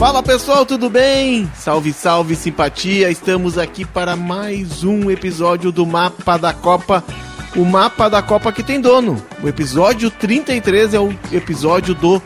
Fala pessoal, tudo bem? Salve, salve, simpatia! Estamos aqui para mais um episódio do Mapa da Copa. O mapa da Copa que tem dono. O episódio 33 é o episódio do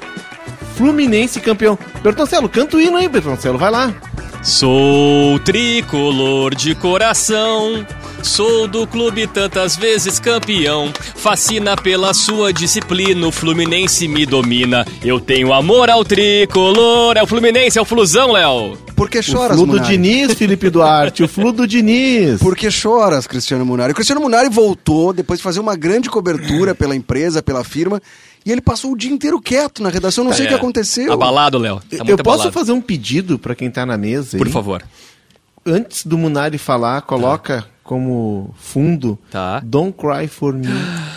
Fluminense campeão. Bertoncelo, canta o hino aí, Bertoncelo, vai lá. Sou tricolor de coração. Sou do clube tantas vezes campeão. Fascina pela sua disciplina. O Fluminense me domina. Eu tenho amor ao tricolor. É o Fluminense, é o Flusão, Léo. Por que choras, o Flu do Munari? Diniz, Felipe Duarte, o Flu do Diniz. Por que choras, Cristiano Munari? O Cristiano Munari voltou depois de fazer uma grande cobertura pela empresa, pela firma, e ele passou o dia inteiro quieto na redação, não sei o que É, aconteceu. Abalado, Léo. Tá Eu muito posso abalado. fazer um pedido para quem tá na mesa? Por favor. Antes do Munari falar, coloca como fundo Tá. Don't Cry For Me.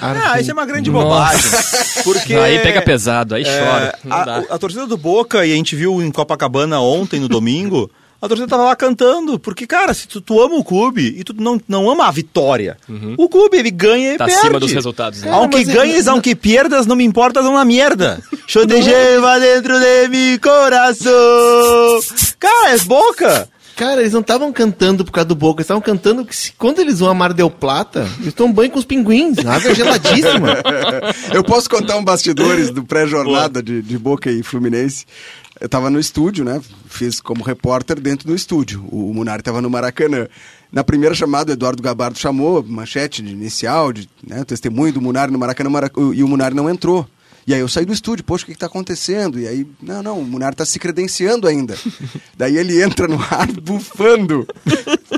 Ah, isso é uma grande Nossa. bobagem. Porque Aí pega pesado, aí é, chora. A, a torcida do Boca, e a gente viu em Copacabana ontem, no domingo, a torcida tava lá cantando. Porque, cara, se tu, tu ama o clube e tu não, não ama a vitória, o clube, ele ganha e Tá perde. acima dos resultados. Né? Aunque ele- ganhes, aunque pierdas, não me importa, não na merda. Te lleva dentro de mi coração. Cara, é Boca. Cara, eles não estavam cantando por causa do Boca, eles estavam cantando que se- quando eles vão a Mar del Plata, eles tomam banho com os pinguins, água geladíssima. Eu posso contar um bastidores do pré-jornada de, de Boca e Fluminense. Eu tava no estúdio, né? Fiz como repórter dentro do estúdio. O, o Munari tava no Maracanã. Na primeira chamada, o Eduardo Gabardo chamou, manchete de inicial, de né, testemunho do Munari no Maracanã, Mara- e o Munari não entrou. E aí eu saí do estúdio, poxa, o que, que tá acontecendo? E aí, não, não, o Munari tá se credenciando ainda. Daí ele entra no ar bufando.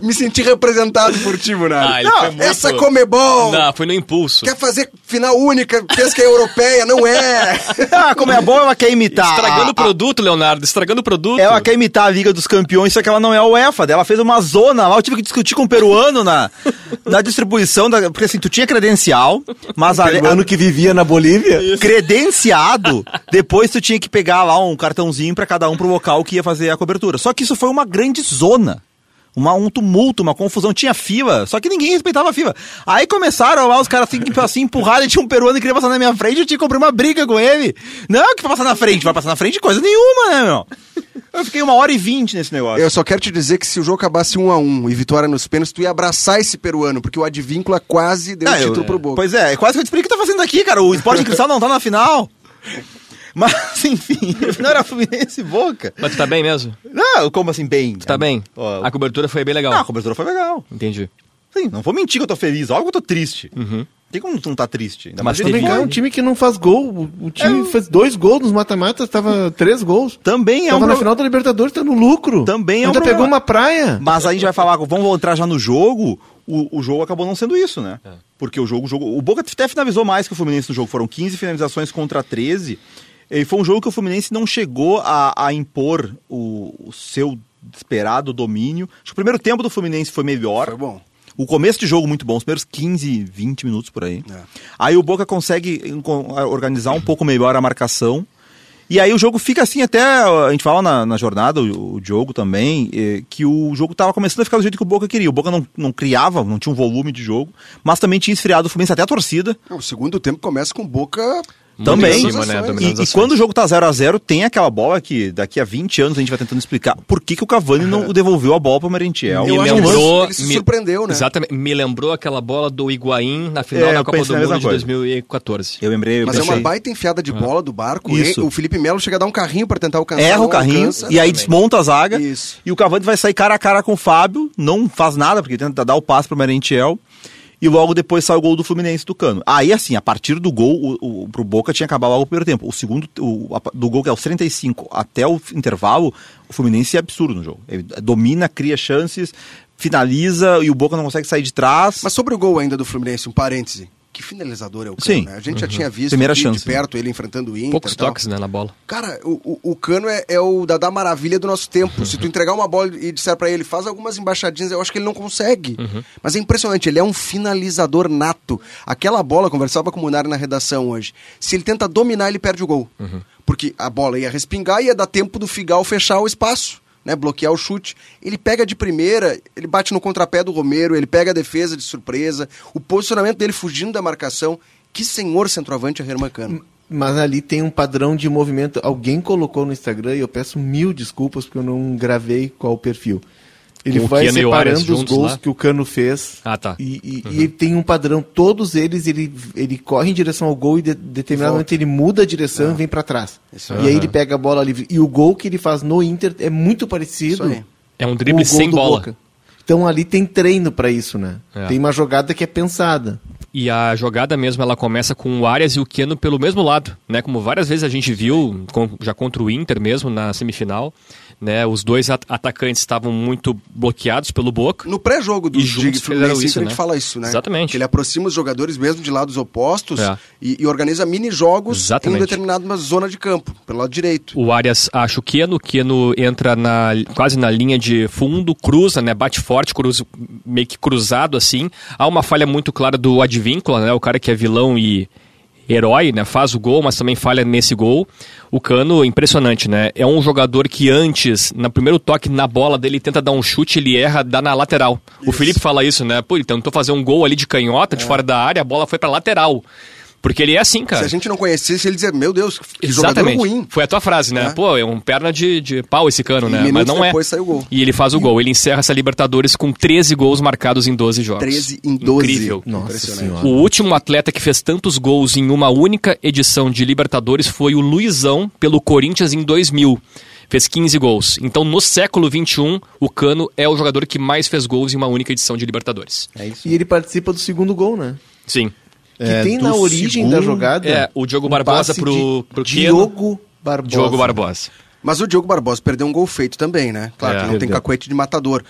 Me senti representado por ti, Munari. Ah, ele foi muito- essa Comebol! Não, foi no impulso. Quer fazer final única, pensa que é europeia, não é. Ah, como é bom, ela quer imitar. Estragando a- o produto, Leonardo, estragando o produto. Ela quer imitar a Liga dos Campeões, só que ela não é a UEFA. Ela fez uma zona lá, eu tive que discutir com o peruano na, na distribuição, da, porque assim, tu tinha credencial, mas a, a- ano que vivia na Bolívia. credenciado, depois tu tinha que pegar lá um cartãozinho pra cada um pro local que ia fazer a cobertura. Só que isso foi uma grande zona. Uma, um tumulto, uma confusão. Tinha fila, só que ninguém respeitava a fila. Aí começaram lá os caras assim, assim empurraram e tinha um peruano que queria passar na minha frente, eu tinha que comprar uma briga com ele. Não, que vai passar na frente, vai passar na frente coisa nenhuma, né, meu? Eu fiquei uma hora e vinte nesse negócio. Eu só quero te dizer que se o jogo acabasse um a um e vitória nos pênaltis, tu ia abraçar esse peruano, porque o Advíncula quase deu o Ah, eu- título pro Boca. Pois é, quase que eu te expliquei o que tá fazendo aqui, cara. O Esporte Cristal não tá na final. Mas, enfim, não era Fluminense e Boca. Mas tu tá bem mesmo? Não, como assim, bem? Tu tá bem? Ó, A cobertura foi bem legal. Ah, a cobertura foi legal. Entendi. Sim, não vou mentir que eu tô feliz. Óbvio que eu tô triste. Tem como tu não tá triste? Ainda Mas Também teve- é um time que não faz gol. O- time É. fez dois gols nos mata-matas, tava três gols. Também é tava um na pro- final da Libertadores, tá no lucro. Também é um Ainda problema. pegou uma praia. Mas aí a gente vai falar, vamos entrar já no jogo. O, o jogo acabou não sendo isso, né? Porque o jogo, o jogo. O Boca até finalizou mais que o Fluminense no jogo. Foram 15 finalizações contra 13. E foi um jogo que o Fluminense não chegou a, a impor o, o seu esperado domínio. Acho que o primeiro tempo do Fluminense foi melhor. Foi bom. O começo de jogo muito bom, os primeiros 15, 20 minutos por aí. É. Aí o Boca consegue organizar um pouco melhor a marcação. E aí o jogo fica assim até. A gente fala na, na jornada, o, o Diogo também, eh, que o jogo tava começando a ficar do jeito que o Boca queria. O Boca não, não criava, não tinha um volume de jogo, mas também tinha esfriado o Fluminense até a torcida. O segundo tempo começa com Boca. Também. Cima, né? E- E, quando o jogo tá 0 a 0 tem aquela bola que daqui a 20 anos a gente vai tentando explicar por que, que o Cavani não devolveu a bola pro Merentiel. Me Eu acho que lembrou. ele se me- surpreendeu, né? Exatamente. Me lembrou aquela bola do Higuaín na final É, da Copa do Mundo de coisa. 2014. Eu lembrei, eu Mas é pensei- uma baita enfiada de bola do barco. Isso. O Felipe Melo chega a dar um carrinho pra tentar alcançar. erra o carrinho alcança. e aí desmonta a zaga. Isso. E o Cavani vai sair cara a cara com o Fábio, não faz nada, porque tenta dar o passe pro Merentiel. E logo depois sai o gol do Fluminense do Cano. Aí, assim, a partir do gol, o, o, pro Boca tinha acabado logo o primeiro tempo. O segundo, o, a- do gol que é os 35 até o intervalo, o Fluminense é absurdo no jogo. Ele domina, cria chances, finaliza e o Boca não consegue sair de trás. Mas sobre o gol ainda do Fluminense, um parêntese. Que finalizador é o Cano, Sim. Uhum. né? A gente já tinha visto Primeira aqui chance, de perto ele enfrentando o Inter. Poucos tal. toques, né, na bola. Cara, o, o, o Cano é, é o Dadá Maravilha do nosso tempo. Se tu entregar uma bola e disser pra ele, faz algumas embaixadinhas, eu acho que ele não consegue. Mas é impressionante, ele é um finalizador nato. Aquela bola, conversava com o Munari na redação hoje. Se ele tenta dominar, ele perde o gol. Porque a bola ia respingar e ia dar tempo do Figal fechar o espaço. Né, bloquear o chute. Ele pega de primeira, ele bate no contrapé do Romero, ele pega a defesa de surpresa, o posicionamento dele fugindo da marcação. Que senhor centroavante é Herman mas ali tem um padrão de movimento. Alguém colocou no Instagram e eu peço mil desculpas porque eu não gravei qual o perfil. Ele vai Arias separando os juntos gols lá? que o Cano fez. Ah, tá. E, e- e ele tem um padrão. Todos eles, ele, ele corre em direção ao gol e de, determinado momento ele muda a direção e vem pra trás. Isso E aí. aí ele pega a bola livre. E o gol que ele faz no Inter é muito parecido. É um com drible o gol sem do bola. Boca. Então ali tem treino pra isso, né? É. Tem uma jogada que é pensada. E a jogada mesmo, ela começa com o Arias e o Keno pelo mesmo lado, né? Como várias vezes a gente viu, com- já contra o Inter mesmo, na semifinal, né? Os dois at- atacantes estavam muito bloqueados pelo Boca. No pré-jogo do Fluminense isso, a gente né? fala isso, né? Exatamente. Ele aproxima os jogadores mesmo de lados opostos É. e, e organiza mini-jogos em uma determinada zona de campo, pelo lado direito. O Arias acha o Keno, o Keno entra na, quase na linha de fundo, cruza, né? Bate forte, cruza, meio que cruzado assim. Há uma falha muito clara do Advíncula, né? O cara que é vilão e herói, né? Faz o gol, mas também falha nesse gol. O Cano, impressionante, né? É um jogador que antes, no primeiro toque na bola dele, tenta dar um chute, ele erra, dá na lateral. O Felipe fala isso, né? Pô, ele tentou fazer um gol ali de canhota, de fora da área, a bola foi pra lateral. Porque ele é assim, cara. Se a gente não conhecesse, ele dizia, meu Deus, que jogador Exatamente. ruim. Foi a tua frase, né? É. Pô, é um perna de, de pau esse cano, E né? Mas não é. E ele faz o gol. Ele encerra essa Libertadores com 13 gols marcados em 12 jogos. 13 em 12. Incrível. Nossa. O último atleta que fez tantos gols em uma única edição de Libertadores foi o Luizão, pelo Corinthians em 2000. Fez 15 gols. Então, no século XXI, o Cano é o jogador que mais fez gols em uma única edição de Libertadores. É isso. E ele participa do segundo gol, né? Sim. Que É, tem na origem da segundo- jogada. É, o Diogo um Barbosa pro- pro Keno. Diogo Barbosa. Diogo Barbosa. Mas o Diogo Barbosa perdeu um gol feito também, né? Claro É. que não tem Perdeu. cacuete de matador.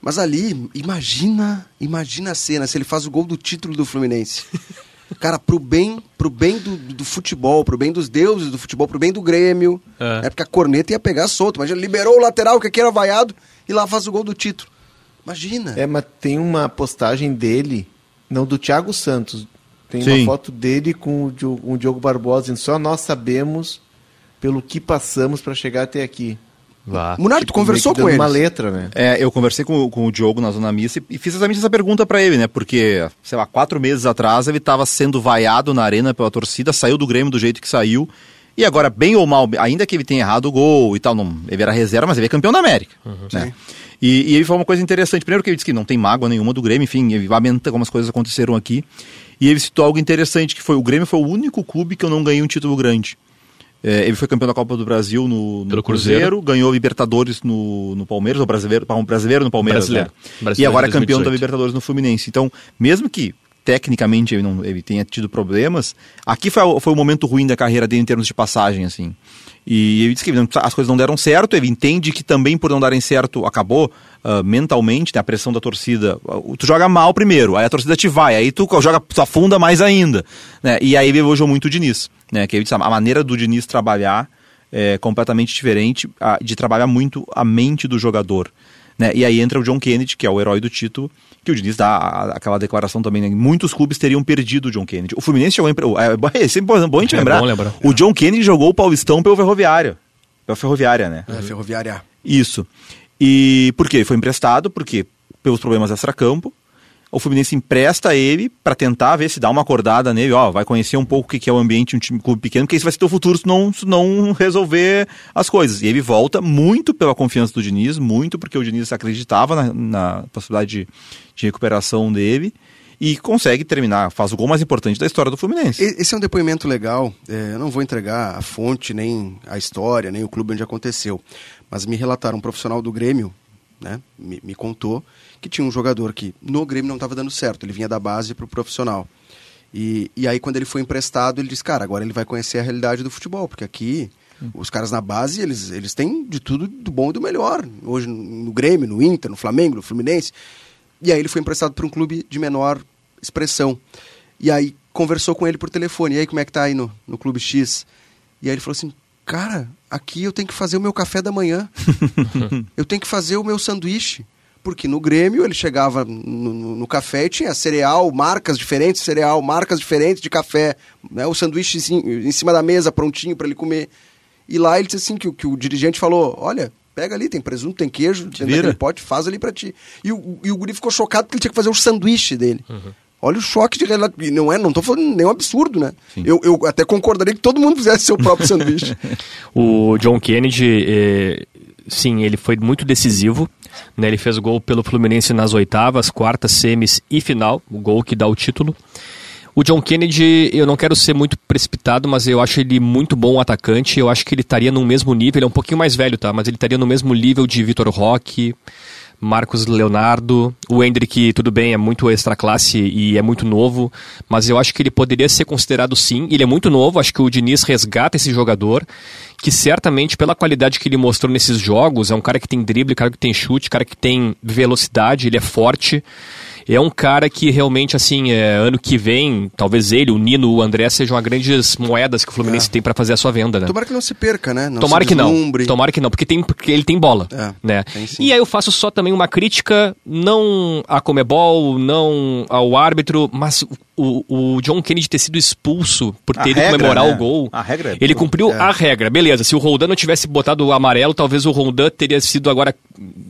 Mas ali, imagina, imagina a cena, se ele faz o gol do título do Fluminense. Cara, pro bem, pro bem do, do futebol, pro bem dos deuses do futebol, pro bem do Grêmio. É. É, porque a corneta ia pegar solto. Imagina, liberou o lateral que aqui era vaiado e lá faz o gol do título. Imagina. É, mas tem uma postagem dele, não do Thiago Santos. Tem Sim. uma foto dele com o Diogo, o Diogo Barbosa, dizendo, só nós sabemos pelo que passamos para chegar até aqui. Vá. Munari, tu conversou com ele? uma letra, né? É, eu conversei com, com o Diogo na Zona Mista e, e fiz exatamente essa pergunta pra ele, né? Porque, sei lá, quatro meses atrás ele tava sendo vaiado na arena pela torcida, saiu do Grêmio do jeito que saiu. E agora, bem ou mal, ainda que ele tenha errado o gol e tal, não, ele era reserva, mas ele é campeão da América. né? E, e ele falou uma coisa interessante. Primeiro que ele disse que não tem mágoa nenhuma do Grêmio, enfim, ele lamenta como as coisas aconteceram aqui. E ele citou algo interessante, que foi o Grêmio foi o único clube que eu não ganhei um título grande. É, ele foi campeão da Copa do Brasil no, no Cruzeiro, Cruzeiro. ganhou Libertadores no, no Palmeiras, ou brasileiro, um brasileiro no Palmeiras. Brasileiro. né? Brasileiro e agora é campeão da 2018. Libertadores no Fluminense. Então, mesmo que tecnicamente ele, não, ele tenha tido problemas, aqui foi, foi o momento ruim da carreira dele em termos de passagem, assim. E ele disse que as coisas não deram certo, ele entende que também por não darem certo acabou ah, mentalmente, né, a pressão da torcida. Ah, Tu joga mal primeiro, aí a torcida te vai, aí tu joga, tu afunda mais ainda. Né? E aí ele elogiou muito o Diniz. Né? Que ele disse, a maneira do Diniz trabalhar é completamente diferente, de trabalhar muito a mente do jogador. Né? E aí entra o John Kennedy, que é o herói do título, que o Diniz dá aquela declaração também. Né? Muitos clubes teriam perdido o John Kennedy. O Fluminense chegou em. É, é sempre bom a gente É lembrar. bom lembrar. O John Kennedy jogou o Paulistão pelo Ferroviário. Pela Ferroviária, né? É, ferroviária. Isso. E por quê? Foi emprestado, porque pelos problemas extra-campo. O Fluminense empresta ele para tentar ver se dá uma acordada nele, ó, vai conhecer um pouco o que é o ambiente de um time clube pequeno, porque isso vai ser teu futuro se não, se não resolver as coisas. E ele volta muito pela confiança do Diniz, muito porque o Diniz acreditava na, na possibilidade de, de recuperação dele e consegue terminar, faz o gol mais importante da história do Fluminense. Esse é um depoimento legal. é, eu não vou entregar a fonte, nem a história, nem o clube onde aconteceu. Mas me relataram um profissional do Grêmio, né? Me, me contou que tinha um jogador que no Grêmio não estava dando certo. Ele vinha da base para o profissional. E, e aí, quando ele foi emprestado, ele disse: Cara, agora ele vai conhecer a realidade do futebol, porque aqui. Os caras na base, eles, eles têm de tudo do bom e do melhor. Hoje no, no Grêmio, no Inter, no Flamengo, no Fluminense. E aí ele foi emprestado para um clube de menor expressão. E aí conversou com ele por telefone. E aí, como é que tá aí no, no Clube X? E aí ele falou assim, cara, aqui eu tenho que fazer o meu café da manhã. eu tenho que fazer o meu sanduíche. Porque no Grêmio ele chegava no, no- no café e tinha cereal, marcas diferentes de cereal, marcas diferentes de café, né? o sanduíche em, em cima da mesa prontinho para ele comer. E lá ele disse assim que, o- que o dirigente falou, olha, pega ali, tem presunto, tem queijo, tem pote, faz ali para ti. E o, e o guri ficou chocado porque ele tinha que fazer o sanduíche dele. Olha o choque de realidade. Não é, não tô falando nenhum absurdo, né? Eu, eu até concordaria que todo mundo fizesse seu próprio sanduíche. O John Kennedy, eh, sim, ele foi muito decisivo. Né? Ele fez gol pelo Fluminense nas oitavas, quartas, semis e final, o gol que dá o título. O John Kennedy, eu não quero ser muito precipitado, mas eu acho ele muito bom atacante. Eu acho que ele estaria no mesmo nível, ele é um pouquinho mais velho, tá? Mas ele estaria no mesmo nível de Vitor Roque, Marcos Leonardo, o Hendrick, tudo bem, é muito extra classe e é muito novo, mas eu acho que ele poderia ser considerado sim. Ele é muito novo, acho que o Diniz resgata esse jogador, que certamente, pela qualidade que ele mostrou nesses jogos, é um cara que tem drible, cara que tem chute, cara que tem velocidade, ele é forte. É um cara que realmente, assim, é, ano que vem, talvez ele, o Nino, o André sejam as grandes moedas que o Fluminense tem para fazer a sua venda, né? Tomara que não se perca, né? Não Tomara que não. Tomara que não, porque, tem, porque ele tem bola. É, né? tem. E aí eu faço só também uma crítica, não à Comebol, não ao árbitro, mas o, o John Kennedy ter sido expulso por A ter ido regra, comemorar né? o gol. A regra é- Ele cumpriu É. a regra, beleza. Se o Roldan não tivesse botado o amarelo, talvez o Roldan teria sido agora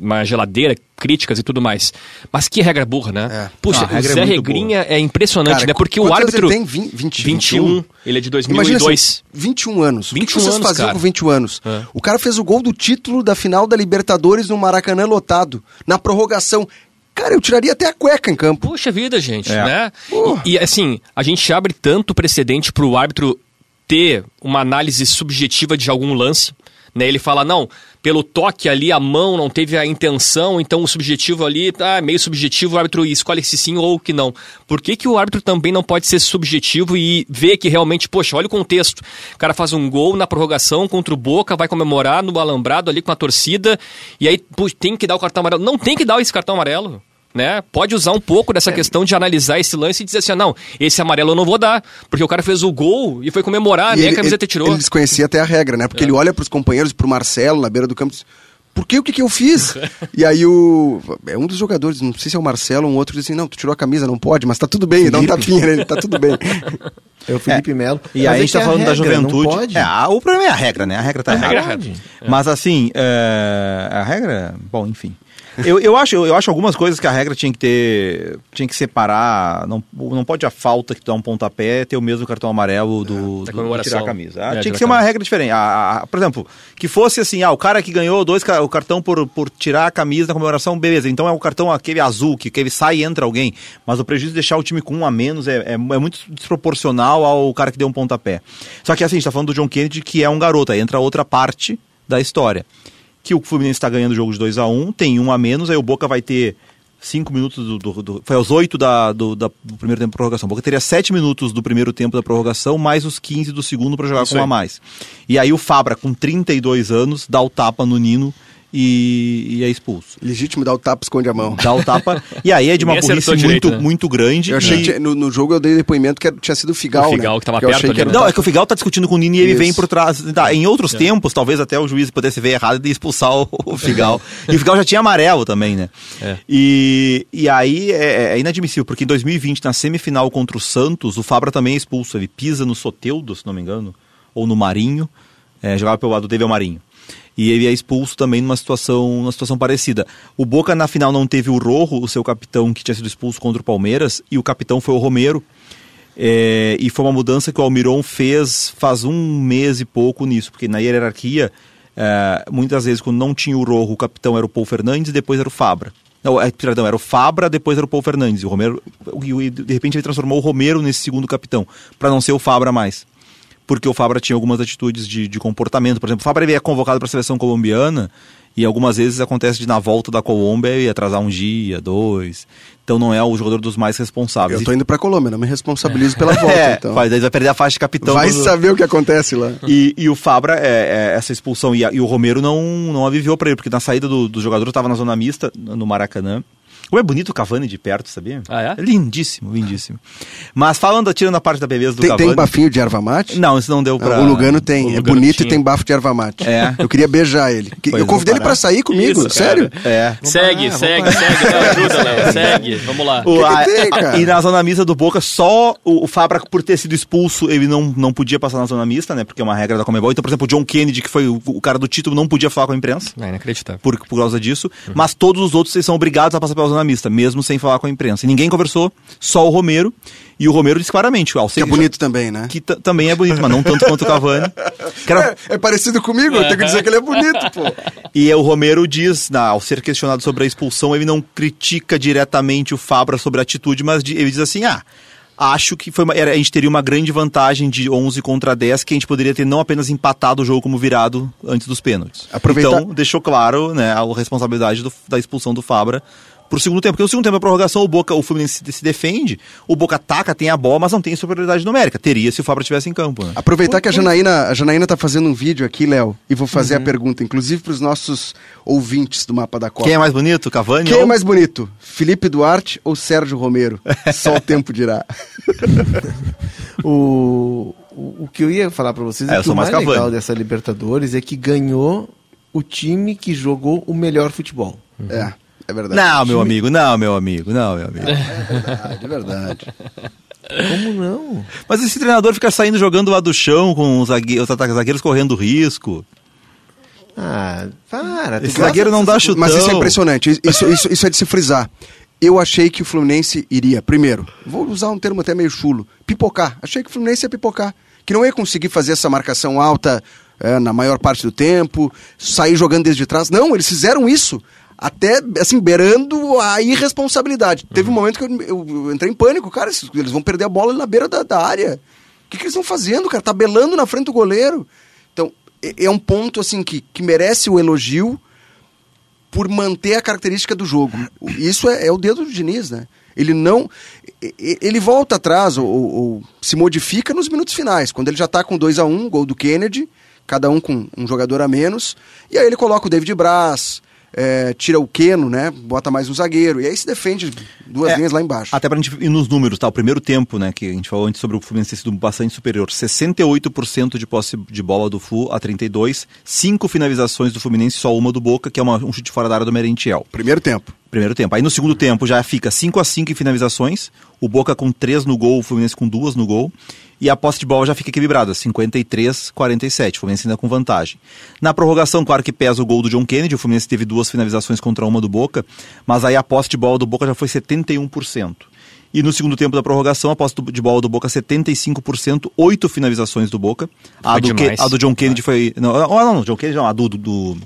uma geladeira, críticas e tudo mais. Mas que regra burra, né? É. Puxa, Não, a o é Zé muito Regrinha é impressionante, Cara, né? Porque o árbitro. ele tem? Vin- 20, 21. Ele é de Imagina 2002. assim, 21 anos. o que 21 que vocês anos, faziam cara. com 21 anos? É. O cara fez o gol do título da final da Libertadores no Maracanã lotado, na prorrogação. Cara, eu tiraria até a cueca em campo. Puxa vida, gente, É. né? Porra. E, e, assim, a gente abre tanto precedente pro árbitro ter uma análise subjetiva de algum lance, né? Ele fala, não, pelo toque ali, a mão não teve a intenção, então o subjetivo ali tá meio subjetivo, o árbitro escolhe se sim ou que não. Por que, que o árbitro também não pode ser subjetivo e ver que realmente, poxa, olha o contexto. O cara faz um gol na prorrogação contra o Boca, vai comemorar no alambrado ali com a torcida, e aí tem que dar o cartão amarelo. Não tem que dar esse cartão amarelo né? Pode usar um pouco dessa questão de analisar esse lance e dizer assim, ah, não, esse amarelo eu não vou dar, porque o cara fez o gol e foi comemorar, nem a camiseta tirou. Ele desconhecia até a regra, né? É. Porque ele olha pros companheiros, pro Marcelo na beira do campo e diz, por que o que, que eu fiz? e aí o. É um dos jogadores, não sei se é o Marcelo ou um outro, diz assim, não, tu tirou a camisa, não pode, mas tá tudo bem, dá um tapinha nele, tá tudo bem. É o Felipe Melo. E Mas aí a é gente que tá a falando da regra, juventude. Não pode. É, a- o problema é a regra, né? A regra tá A errada. regra é a regra. Mas assim, é, a regra. Bom, enfim. Eu, eu, acho, eu, eu acho algumas coisas que a regra tinha que ter. Tinha que separar. Não, não pode a falta que dá um pontapé ter o mesmo cartão amarelo do, Da do- tirar a camisa. Ah, É, tinha que ser uma regra diferente. A- a- por exemplo, que fosse assim, ah, o cara que ganhou dois o cartão por, por tirar a camisa da comemoração, beleza. Então é o cartão aquele azul, que, que ele sai e entra alguém. Mas o prejuízo de deixar o time com um a menos é, é, é muito desproporcional ao cara que deu um pontapé. Só que assim, a gente tá falando do John Kennedy, que é um garoto. Aí entra outra parte da história. Que o Fluminense está ganhando o jogo de 2 a 1 tem um a menos, aí o Boca vai ter cinco minutos do, do- do- foi aos oito da, do, da- do primeiro tempo de prorrogação. O Boca teria sete minutos do primeiro tempo da prorrogação, mais os 15 do segundo para jogar Isso com um a aí. mais. E aí o Fabra, com 32 anos, dá o tapa no Nino e, e é expulso. Legítimo dar o tapa, esconde a mão. Dá o tapa. e aí é de uma burrice acertou direito, muito, né? muito grande. Eu achei e- que no, no jogo eu dei depoimento que tinha sido o Figal, O Figal né? que tava eu perto achei ali, que era né? Não, é que o Figal tá discutindo com o Nini e ele Isso. vem por trás. Tá, em outros tempos, talvez até o juiz pudesse ver errado e expulsar o, o Figal. e o Figal já tinha amarelo também, né? É. E, e aí é, é inadmissível, porque em 2020, na semifinal contra o Santos, o Fabra também é expulso. Ele pisa no Soteudo, se não me engano, ou no Marinho. É, jogava pelo lado dele é o Marinho. E ele é expulso também numa situação, numa situação parecida. O Boca na final não teve o Rojo, o seu capitão, que tinha sido expulso contra o Palmeiras, e o capitão foi o Romero. É, e foi uma mudança que o Almiron fez faz um mês e pouco nisso, porque na hierarquia, é, muitas vezes quando não tinha o Rojo, o capitão era o Paul Fernandes depois era o Fabra. Não, é, perdão, era o Fabra, depois era o Paul Fernandes. E o Romero, e de repente ele transformou o Romero nesse segundo capitão, para não ser o Fabra mais porque o Fabra tinha algumas atitudes de, de comportamento. Por exemplo, o Fabra é convocado para a seleção colombiana e algumas vezes acontece de na volta da Colômbia ele atrasar um dia, dois. Então não é o jogador dos mais responsáveis. Eu tô indo pra Colômbia, não me responsabilizo pela volta, é, então. vai, daí vai perder a faixa de capitão. Vai do- saber o que acontece lá. E, e o Fabra, é, é, essa expulsão, e, a- e o Romero não, não aliviou para ele, porque na saída do, do jogador estava na zona mista, no Maracanã. Como é bonito o Cavani de perto, sabia? Ah, é? Lindíssimo, lindíssimo. Mas falando, tirando a parte da beleza do Tem, Cavani... tem bafinho de erva mate? Não, isso não deu pra... O Lugano tem, o é Lugano bonito tinha. e tem bafo de erva mate. É. Eu queria beijar ele. Que- Pois eu convidei ele parar. pra sair comigo, Isso, sério. É. Segue, parar, segue, vamos segue, Léo, ajuda, Léo, segue, vamos lá. O- que a- tem, e na zona mista do Boca, só o, o Fabra, por ter sido expulso, ele não, não podia passar na zona mista, né? Porque é uma regra da Comebol. Então, por exemplo, o John Kennedy, que foi o, o cara do título, não podia falar com a imprensa. É inacreditável. Por, por causa disso, mas todos os outros eles são obrigados a passar pela zona mista, mesmo sem falar com a imprensa. E ninguém conversou, só o Romero. E o Romero disse claramente, ao Que é bonito também, né? que ta- também é bonito, mas não tanto quanto o Cavani. Era- É, é parecido comigo, eu tenho que dizer que ele é bonito, pô. E o Romero diz, na- ao ser questionado sobre a expulsão, ele não critica diretamente o Fabra sobre a atitude, mas ele diz assim: ah, acho que foi uma- era- a gente teria uma grande vantagem de 11 contra 10, que a gente poderia ter não apenas empatado o jogo como virado antes dos pênaltis. Aproveitar- Então, deixou claro né, a responsabilidade do- da expulsão do Fabra. Pro segundo tempo, porque no segundo tempo da prorrogação, o Boca, o Fluminense se, se defende, o Boca ataca, tem a bola, mas não tem superioridade numérica. Teria se o Fabra estivesse em campo. Né? Aproveitar que a Janaína, a Janaína tá fazendo um vídeo aqui, Léo, e vou fazer a pergunta, inclusive para os nossos ouvintes do Mapa da Copa. Quem é mais bonito, Cavani Quem é ou- mais bonito? Felipe Duarte ou Sérgio Romero? Só o tempo dirá. O, o, o que eu ia falar pra vocês É, é, que o mais legal dessa Libertadores é que ganhou o time que jogou o melhor futebol. É, é verdade. Não, meu amigo, não, meu amigo, não, meu amigo. É verdade, é verdade. Como não? Mas esse treinador fica saindo jogando lá do chão com os, zague- os ataques zagueiros correndo risco. Ah, para. Esse zagueiro não dá chutão. Mas isso é impressionante. Isso, isso, isso é de se frisar. Eu achei que o Fluminense iria, primeiro, vou usar um termo até meio chulo, pipocar. Achei que o Fluminense ia pipocar. Que não ia conseguir fazer essa marcação alta é, na maior parte do tempo, sair jogando desde trás. Não, eles fizeram isso. Até, assim, beirando a irresponsabilidade. Teve um momento que eu, eu- eu entrei em pânico. Cara, eles vão perder a bola na beira da, da área. O que, que eles estão fazendo, cara? Tabelando na frente do goleiro. Então, é, é um ponto, assim, que, que merece o elogio por manter a característica do jogo. Isso é, é o dedo do Diniz, né? Ele não. Ele volta atrás ou, ou- se modifica nos minutos finais, quando ele já tá com 2 a 1 um, gol do Kennedy, cada um com um jogador a menos, e aí ele coloca o David Braz, é, tira o Keno, né? Bota mais um zagueiro, e aí se defende duas É, linhas lá embaixo. Até pra gente ir nos números, tá? O primeiro tempo, né, que a gente falou antes sobre o Fluminense ter sido bastante superior. 68% de posse de bola do Flu a 32, cinco finalizações do Fluminense, só uma do Boca, que é uma- um chute fora da área do Merentiel. Primeiro tempo. Primeiro tempo. Aí no segundo tempo já fica 5 a 5 em finalizações, o Boca com 3 no gol, o Fluminense com duas no gol, e a posse de bola já fica equilibrada, 53 47, o Fluminense ainda com vantagem. Na prorrogação, claro que pesa o gol do John Kennedy, o Fluminense teve duas finalizações contra uma do Boca, mas aí a posse de bola do Boca já foi 71%. E no segundo tempo da prorrogação, a posse de bola do Boca 75%, oito finalizações do Boca. A do, demais. a do John Kennedy foi. Não, não, não, John Kennedy não, a do- do- do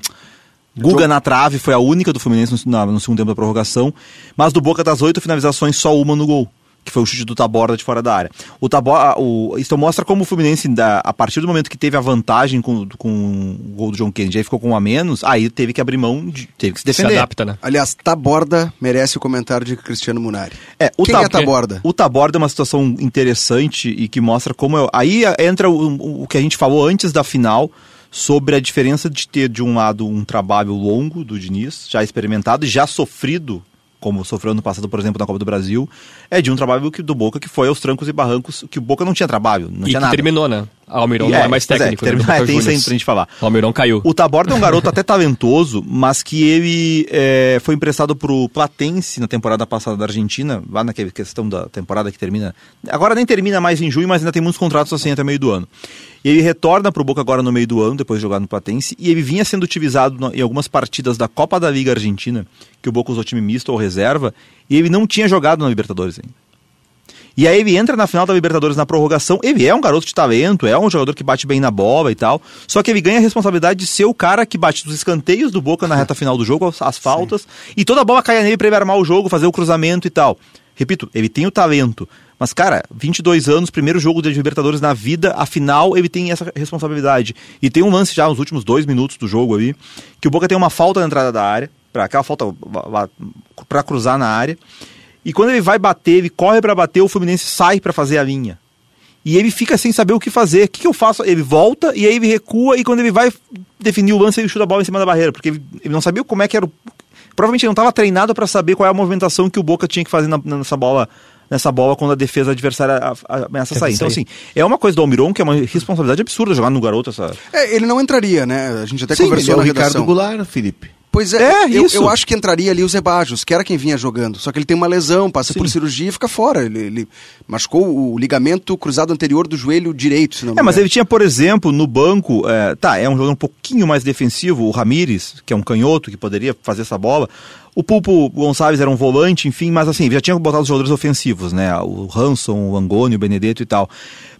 Guga na trave foi a única do Fluminense no, na- no segundo tempo da prorrogação. Mas do Boca das oito finalizações, só uma no gol. Que foi o chute do Taborda de fora da área. O Taborda, o, isso mostra como o Fluminense, da- a partir do momento que teve a vantagem com, com o gol do John Kennedy, aí ficou com um a menos, aí teve que abrir mão, de, teve que se Se defender. adapta, né? Aliás, Taborda merece o comentário de Cristiano Munari. É, o Quem Tab- é Taborda? O Taborda é uma situação interessante e que mostra como. é- aí entra o, o que a gente falou antes da final sobre a diferença de ter, de um lado, um trabalho longo do Diniz, já experimentado e já sofrido, como sofreu no passado, por exemplo, na Copa do Brasil, é de um trabalho que, do Boca que foi aos trancos e barrancos, que o Boca não tinha trabalho, não e tinha nada. terminou, né? Almirão não é, é mais é, técnico. né, termina- é, tem Juniors. pra gente falar. Almirão caiu. O Taborda é um garoto até talentoso, mas que ele é, foi emprestado pro Platense na temporada passada da Argentina, lá naquela questão da temporada que termina. Agora nem termina mais em junho, mas ainda tem muitos contratos assim até meio do ano. E ele retorna pro Boca agora no meio do ano, depois de jogar no Platense, e ele vinha sendo utilizado em algumas partidas da Copa da Liga Argentina, que o Boca usou time misto ou reserva, e ele não tinha jogado na Libertadores ainda. E aí ele entra na final da Libertadores na prorrogação. Ele é um garoto de talento, é um jogador que bate bem na bola e tal. Só que ele ganha a responsabilidade de ser o cara que bate os escanteios do Boca na reta final do jogo, as, as faltas. E toda a bola cai nele pra ele armar o jogo, fazer o cruzamento e tal. Repito, ele tem o talento. Mas, cara, 22 anos, primeiro jogo de Libertadores na vida, afinal ele tem essa responsabilidade. E tem um lance já nos últimos dois minutos do jogo ali, que o Boca tem uma falta na entrada da área, para aquela falta para cruzar na área. E quando ele vai bater, ele corre para bater, o Fluminense sai para fazer a linha. E ele fica sem saber o que fazer. O que, que eu faço? Ele volta e aí ele recua e quando ele vai definir o lance, ele chuta a bola em cima da barreira, porque ele, ele não sabia como é que era o... Provavelmente ele não estava treinado para saber qual é a movimentação que o Boca tinha que fazer na- nessa bola nessa bola quando a defesa adversária ameaça Tenta sair. Então, assim, é uma coisa do Almiron que é uma responsabilidade absurda jogar no garoto essa... É, ele não entraria, né? A gente até Sim, ele conversou é o na Ricardo redação. Goulart, Felipe. Pois é, É, eu, eu acho que entraria ali o Zebajos, que era quem vinha jogando. Só que ele tem uma lesão, passa por cirurgia e fica fora. Ele, ele machucou o ligamento cruzado anterior do joelho direito, se não me É, mas ele tinha, por exemplo, no banco, é, tá, é um jogador um pouquinho mais defensivo, o Ramires, que é um canhoto que poderia fazer essa bola. O Pulpo Gonçalves era um volante, enfim, mas assim, já tinha botado os jogadores ofensivos, né? O Hanson, o Angoni, o Benedetto e tal.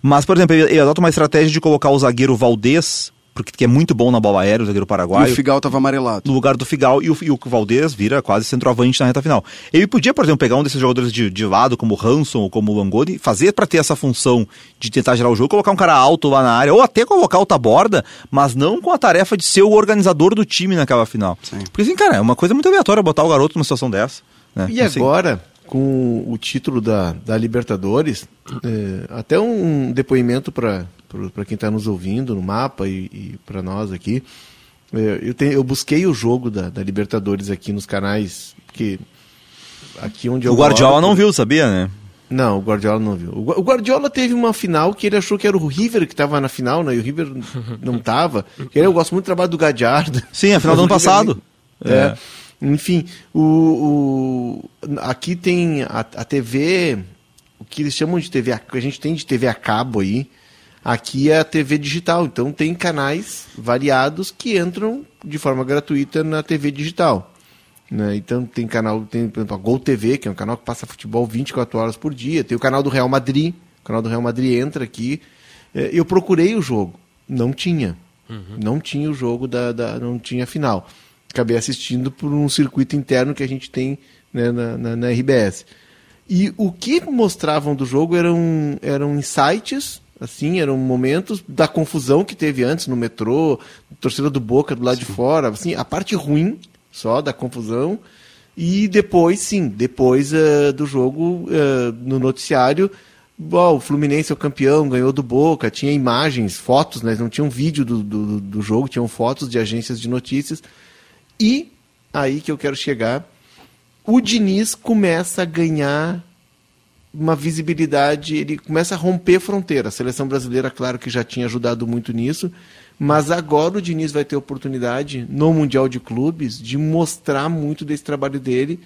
Mas, por exemplo, ele adota uma estratégia de colocar o zagueiro Valdez, porque que é muito bom na bola aérea, o zagueiro E paraguaio. o Figal tava amarelado. no lugar do Figal e o, e o Valdez vira quase centroavante na reta final. Ele podia, por exemplo, pegar um desses jogadores de, de lado, como o Hanson ou como o Langoni, fazer para ter essa função de tentar gerar o jogo, colocar um cara alto lá na área, ou até colocar outra borda, mas não com a tarefa de ser o organizador do time naquela final. Sim. Porque assim, cara, é uma coisa muito aleatória botar o garoto numa situação dessa. né? E Assim, agora, com o título da, da Libertadores, é, até um depoimento para quem está nos ouvindo no mapa e, e para nós aqui. É, eu, tenho- eu busquei o jogo da, da Libertadores aqui nos canais, porque aqui onde eu O Guardiola moro- não viu, sabia, né? Não, o Guardiola não viu. O Gua- o Guardiola teve uma final que ele achou que era o River que estava na final, né? E o River não estava. Eu gosto muito do trabalho do Gadiardo. Sim, a final do ano o passado. nem- É. Enfim, o, o- aqui tem a, a TV, o que eles chamam de TV, a, a gente tem de TV a cabo aí. Aqui é a TV digital, então tem canais variados que entram de forma gratuita na TV digital. né? Então tem canal, tem por exemplo, a Gol TV, que é um canal que passa futebol 24 horas por dia. Tem o canal do Real Madrid, o canal do Real Madrid entra aqui. É, Eu procurei o jogo, não tinha. Não tinha o jogo da, da- não tinha final. Acabei assistindo por um circuito interno que a gente tem né, na, na, na RBS. E o que mostravam do jogo eram, eram insights, assim, eram momentos da confusão que teve antes no metrô, torcida do Boca do lado de fora, assim, a parte ruim só da confusão. E depois, sim, depois eh, do jogo, eh, no noticiário, bom, o Fluminense é o campeão, ganhou do Boca, tinha imagens, fotos, né? não tinha um vídeo do, do, do jogo, tinham fotos de agências de notícias. E aí que eu quero chegar, o Diniz começa a ganhar uma visibilidade, ele começa a romper fronteira. A seleção brasileira, claro que já tinha ajudado muito nisso, mas agora o Diniz vai ter oportunidade no Mundial de Clubes de mostrar muito desse trabalho dele.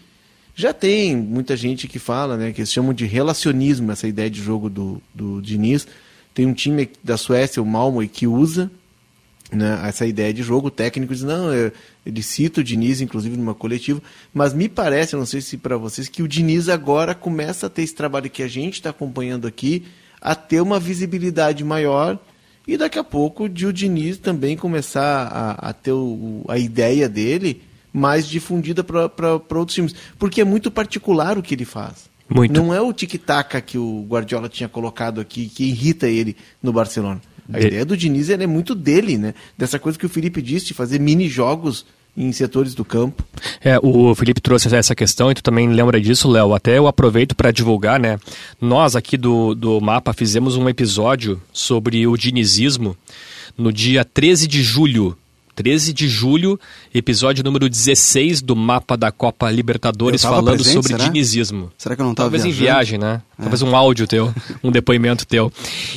Já tem muita gente que fala, né, que eles chamam de relacionismo, essa ideia de jogo do, do Diniz. Tem um time da Suécia, o Malmö, que usa, né, essa ideia de jogo. O técnico diz, não, é- ele cita o Diniz, inclusive, numa coletiva, mas me parece, eu não sei se para vocês, que o Diniz agora começa a ter esse trabalho que a gente está acompanhando aqui, a ter uma visibilidade maior e daqui a pouco de o Diniz também começar a, a ter o- a ideia dele mais difundida para outros times. Porque é muito particular o que ele faz. Muito. Não é o tic-tac que o Guardiola tinha colocado aqui que irrita ele no Barcelona. A De- ideia do Diniz é muito dele, né? Dessa coisa que o Felipe disse, de fazer mini-jogos em setores do campo. É, o Felipe trouxe essa questão e tu também lembra disso, Léo. Até eu aproveito para divulgar, né? Nós aqui do, do Mapa fizemos um episódio sobre o dinizismo no dia 13 de julho. 13 de julho, episódio número 16 do Mapa da Copa Libertadores, falando presente, sobre será? dinizismo. Será que eu não tava Talvez em viajando? viagem, né? Talvez um áudio teu, um depoimento teu.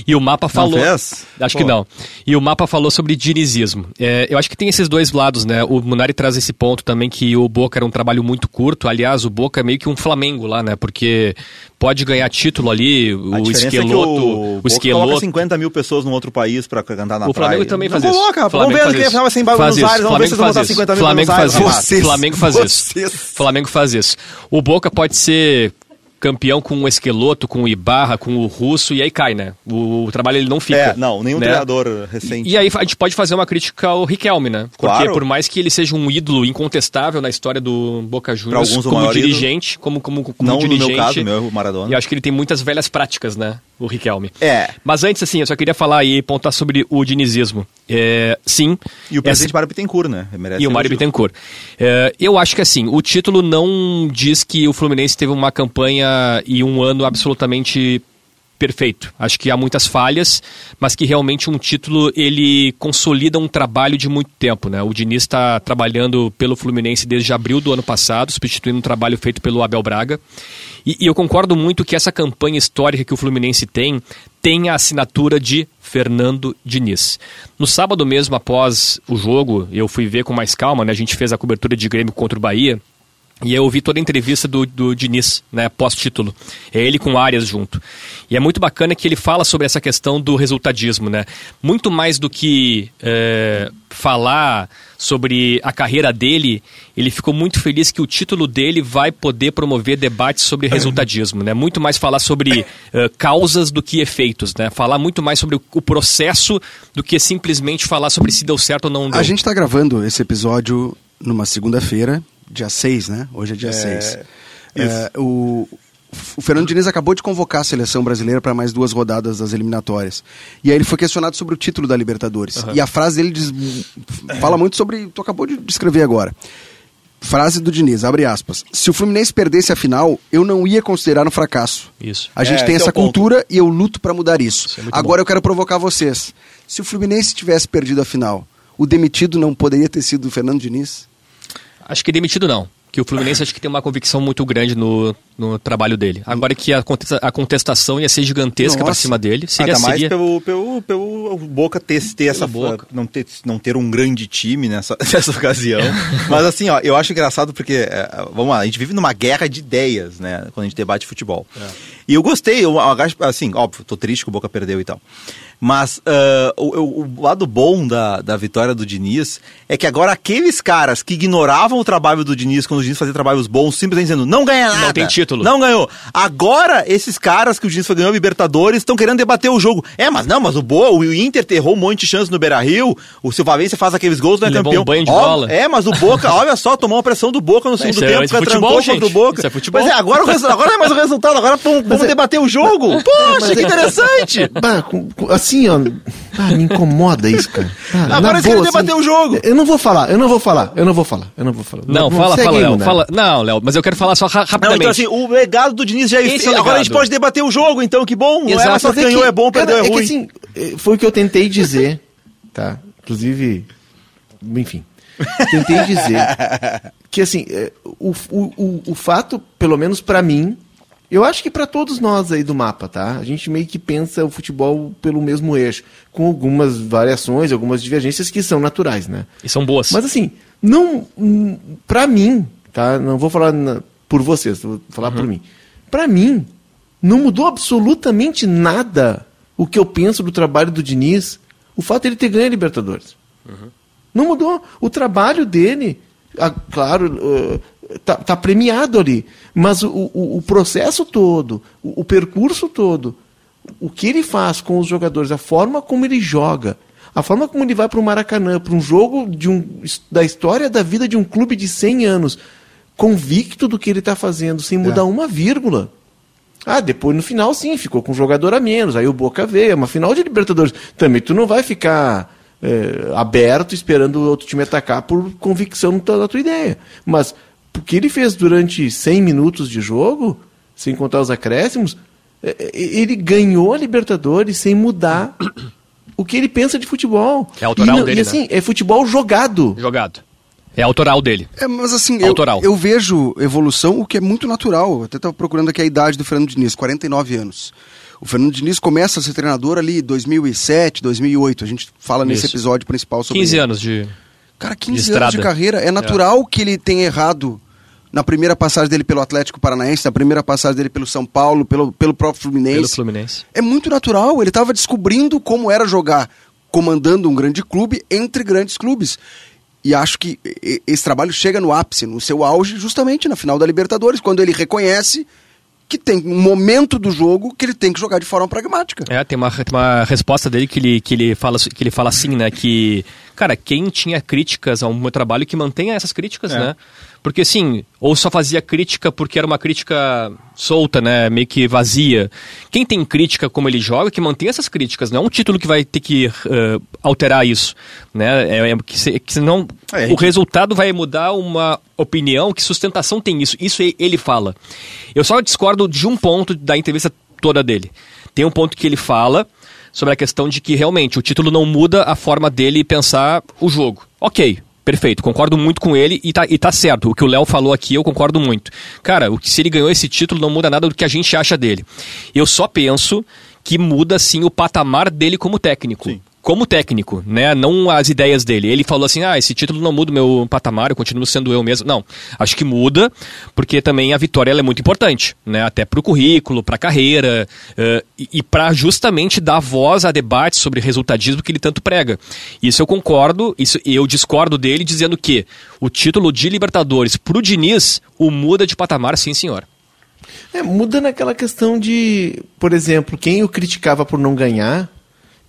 E o mapa falou. fez? Acho Pô. que não. E o mapa falou sobre dinizismo. É, eu acho que tem esses dois lados, né? O Munari traz esse ponto também que o Boca era um trabalho muito curto. Aliás, o Boca é meio que um Flamengo lá, né? Porque pode ganhar título ali, o diferença esqueloto. é o, o esqueloto. coloca 50 mil pessoas num outro país pra cantar na O Flamengo praia. também Não faz isso. coloca, vamos Flamengo ver faz isso. em Faz Buenos. Aires, vamos ver se Flamengo vão botar faz isso. 50 mil Flamengo faz isso. Vocês- Flamengo faz isso. vocês. Flamengo faz isso. O Boca pode ser campeão com o Esqueloto, com o Ibarra, com o Russo, e aí cai, né? O, o trabalho ele não fica. É, não, nenhum né? treinador recente. E aí a gente pode fazer uma crítica ao Riquelme, né? Porque Claro. por mais que ele seja um ídolo incontestável na história do Boca Juniors, como dirigente, como, como, como não dirigente, no meu caso, meu Maradona. e acho que ele tem muitas velhas práticas, né? O Riquelme. É. Mas antes, assim, eu só queria falar e pontuar sobre o dinizismo. É, sim. E o essa- presidente Mário Bittencourt, né? Merece e o Mário. Bittencourt. É, eu acho que assim, o título não diz que o Fluminense teve uma campanha e um ano absolutamente perfeito. Acho que há muitas falhas, mas que realmente um título ele consolida um trabalho de muito tempo, né? O Diniz está trabalhando pelo Fluminense desde abril do ano passado, substituindo um trabalho feito pelo Abel Braga. E, e eu concordo muito que essa campanha histórica que o Fluminense tem tem a assinatura de Fernando Diniz. No sábado mesmo, após o jogo, eu fui ver com mais calma, né? A gente fez a cobertura de Grêmio contra o Bahia. E eu ouvi toda a entrevista do, do Diniz, né, pós-título. É ele com Arias junto. E é muito bacana que ele fala sobre essa questão do resultadismo, né? Muito mais do que é, falar sobre a carreira dele, ele ficou muito feliz que o título dele vai poder promover debates sobre resultadismo, né? Muito mais falar sobre uh, causas do que efeitos, né? Falar muito mais sobre o, processo do que simplesmente falar sobre se deu certo ou não deu. A gente está gravando esse episódio numa segunda-feira, dia 6, né? Hoje é dia 6. É... É, o, o Fernando Diniz acabou de convocar a seleção brasileira para mais duas rodadas das eliminatórias. E aí ele foi questionado sobre o título da Libertadores. Uhum. E a frase dele diz, fala muito sobre. Tu acabou de descrever agora. Frase do Diniz, abre aspas. Se o Fluminense perdesse a final, eu não ia considerar um fracasso. Isso. A gente é, tem essa é cultura e eu luto para mudar isso. isso é Agora bom. eu quero provocar vocês. Se o Fluminense tivesse perdido a final, o demitido não poderia ter sido o Fernando Diniz? Acho que demitido não. Que o Fluminense acho que tem uma convicção muito grande no, no trabalho dele. Agora que a, a contestação ia ser gigantesca para cima dele. Seria, Ainda mais seria... pelo, pelo, pelo Boca ter, ter essa Boca. Não, ter, não ter um grande time nessa, nessa ocasião. Mas assim, ó, eu acho engraçado porque, é, vamos lá, a gente vive numa guerra de ideias, né? Quando a gente debate futebol. É. E eu gostei, eu, assim, óbvio, tô triste que o Boca perdeu e tal. Mas uh, o, o, lado bom da, da vitória do Diniz é que agora aqueles caras que ignoravam o trabalho do Diniz quando o Diniz fazia trabalhos bons, simplesmente dizendo, não ganha nada. Não tem título. Não ganhou. Agora, esses caras que o Diniz foi ganhou Libertadores estão querendo debater o jogo. É, mas não, mas o Boa, o Inter errou um monte de chance no Beira Rio, o Silvalense faz aqueles gols, não é Levou campeão. Um banho de Ó, bola. É, mas o Boca, olha só, tomou uma pressão do Boca no segundo tempo, é, futebol, trancou gente. contra o Boca. Isso é futebol. Mas é, agora, o, agora é mais o resultado, agora vamos, vamos é... debater o jogo. Poxa, que é interessante. Bah, assim, ó. Ah, me incomoda isso, cara. Ah, Agora eles querem debater o jogo. Eu não vou falar, eu não vou falar, eu não vou falar, eu não vou falar. Não, não fala, fala, Léo. Fala, não, Léo, mas eu quero falar só rapidamente. Não, então assim, o legado do Diniz já é Esse Agora a gente pode debater o jogo, então, que bom. Exato. Não é só ganhou, que, é bom, perdeu, é, é ruim. Que, assim, eh, foi o que eu tentei dizer, tá? Inclusive, enfim. Tentei dizer que, assim, eh, o, o, o, o fato, pelo menos para mim, eu acho que para todos nós aí do mapa, tá? A gente meio que pensa o futebol pelo mesmo eixo, com algumas variações, algumas divergências que são naturais, né? E são boas. Mas assim, não, para mim, tá? Não vou falar na, por vocês, vou falar uhum. por mim. Para mim, não mudou absolutamente nada o que eu penso do trabalho do Diniz, o fato de ele ter ganho a Libertadores. Uhum. Não mudou. O trabalho dele, ah, claro, uh, tá, tá premiado ali. Mas o, o, o processo todo, o, o, percurso todo, o que ele faz com os jogadores, a forma como ele joga, a forma como ele vai para o Maracanã, para um jogo de um, da história da vida de um clube de 100 anos, convicto do que ele está fazendo, sem mudar é. uma vírgula. Ah, depois no final sim, ficou com um jogador a menos, aí o Boca veio, é uma final de Libertadores. Também tu não vai ficar é, aberto esperando o outro time atacar por convicção da tua ideia. Mas o que ele fez durante 100 minutos de jogo, sem contar os acréscimos, é, é, ele ganhou a Libertadores sem mudar o que ele pensa de futebol. É autoral e, dele, e assim, né? é futebol jogado. Jogado. É autoral dele. É, mas assim, autoral. Eu, eu vejo evolução, o que é muito natural. Eu até estava procurando aqui a idade do Fernando Diniz, 49 anos. O Fernando Diniz começa a ser treinador ali em 2007, 2008. A gente fala Isso. nesse episódio principal sobre 15 anos de Cara, 15 de anos de carreira. É natural é. que ele tenha errado na primeira passagem dele pelo Atlético Paranaense, na primeira passagem dele pelo São Paulo, pelo, pelo próprio Fluminense. Pelo Fluminense. É muito natural. Ele estava descobrindo como era jogar comandando um grande clube entre grandes clubes. E acho que esse trabalho chega no ápice, no seu auge, justamente na final da Libertadores, quando ele reconhece que tem um momento do jogo que ele tem que jogar de forma pragmática. É, tem uma, tem uma resposta dele que ele, que, ele fala, que ele fala assim, né? Que, cara, quem tinha críticas ao meu trabalho que mantenha essas críticas, é. né? Porque assim, ou só fazia crítica porque era uma crítica solta, né? Meio que vazia. Quem tem crítica como ele joga, que mantém essas críticas. Não é um título que vai ter que uh, alterar isso. Né? É, é que, se, que senão é, o resultado vai mudar uma opinião, que sustentação tem isso. Isso ele fala. Eu só discordo de um ponto da entrevista toda dele. Tem um ponto que ele fala sobre a questão de que realmente o título não muda a forma dele pensar o jogo. Ok, Perfeito, concordo muito com ele e tá, e tá certo. O que o Léo falou aqui, eu concordo muito. Cara, o que se ele ganhou esse título não muda nada do que a gente acha dele. Eu só penso que muda sim o patamar dele como técnico. Sim como técnico, né? Não as ideias dele. Ele falou assim: ah, esse título não muda o meu patamar, eu continuo sendo eu mesmo. Não, acho que muda, porque também a vitória é muito importante, né? Até para o currículo, para a carreira uh, e, e para justamente dar voz a debate sobre resultadismo que ele tanto prega. Isso eu concordo, isso eu discordo dele dizendo que o título de Libertadores para o Diniz o muda de patamar, sim, senhor. É, muda naquela questão de, por exemplo, quem o criticava por não ganhar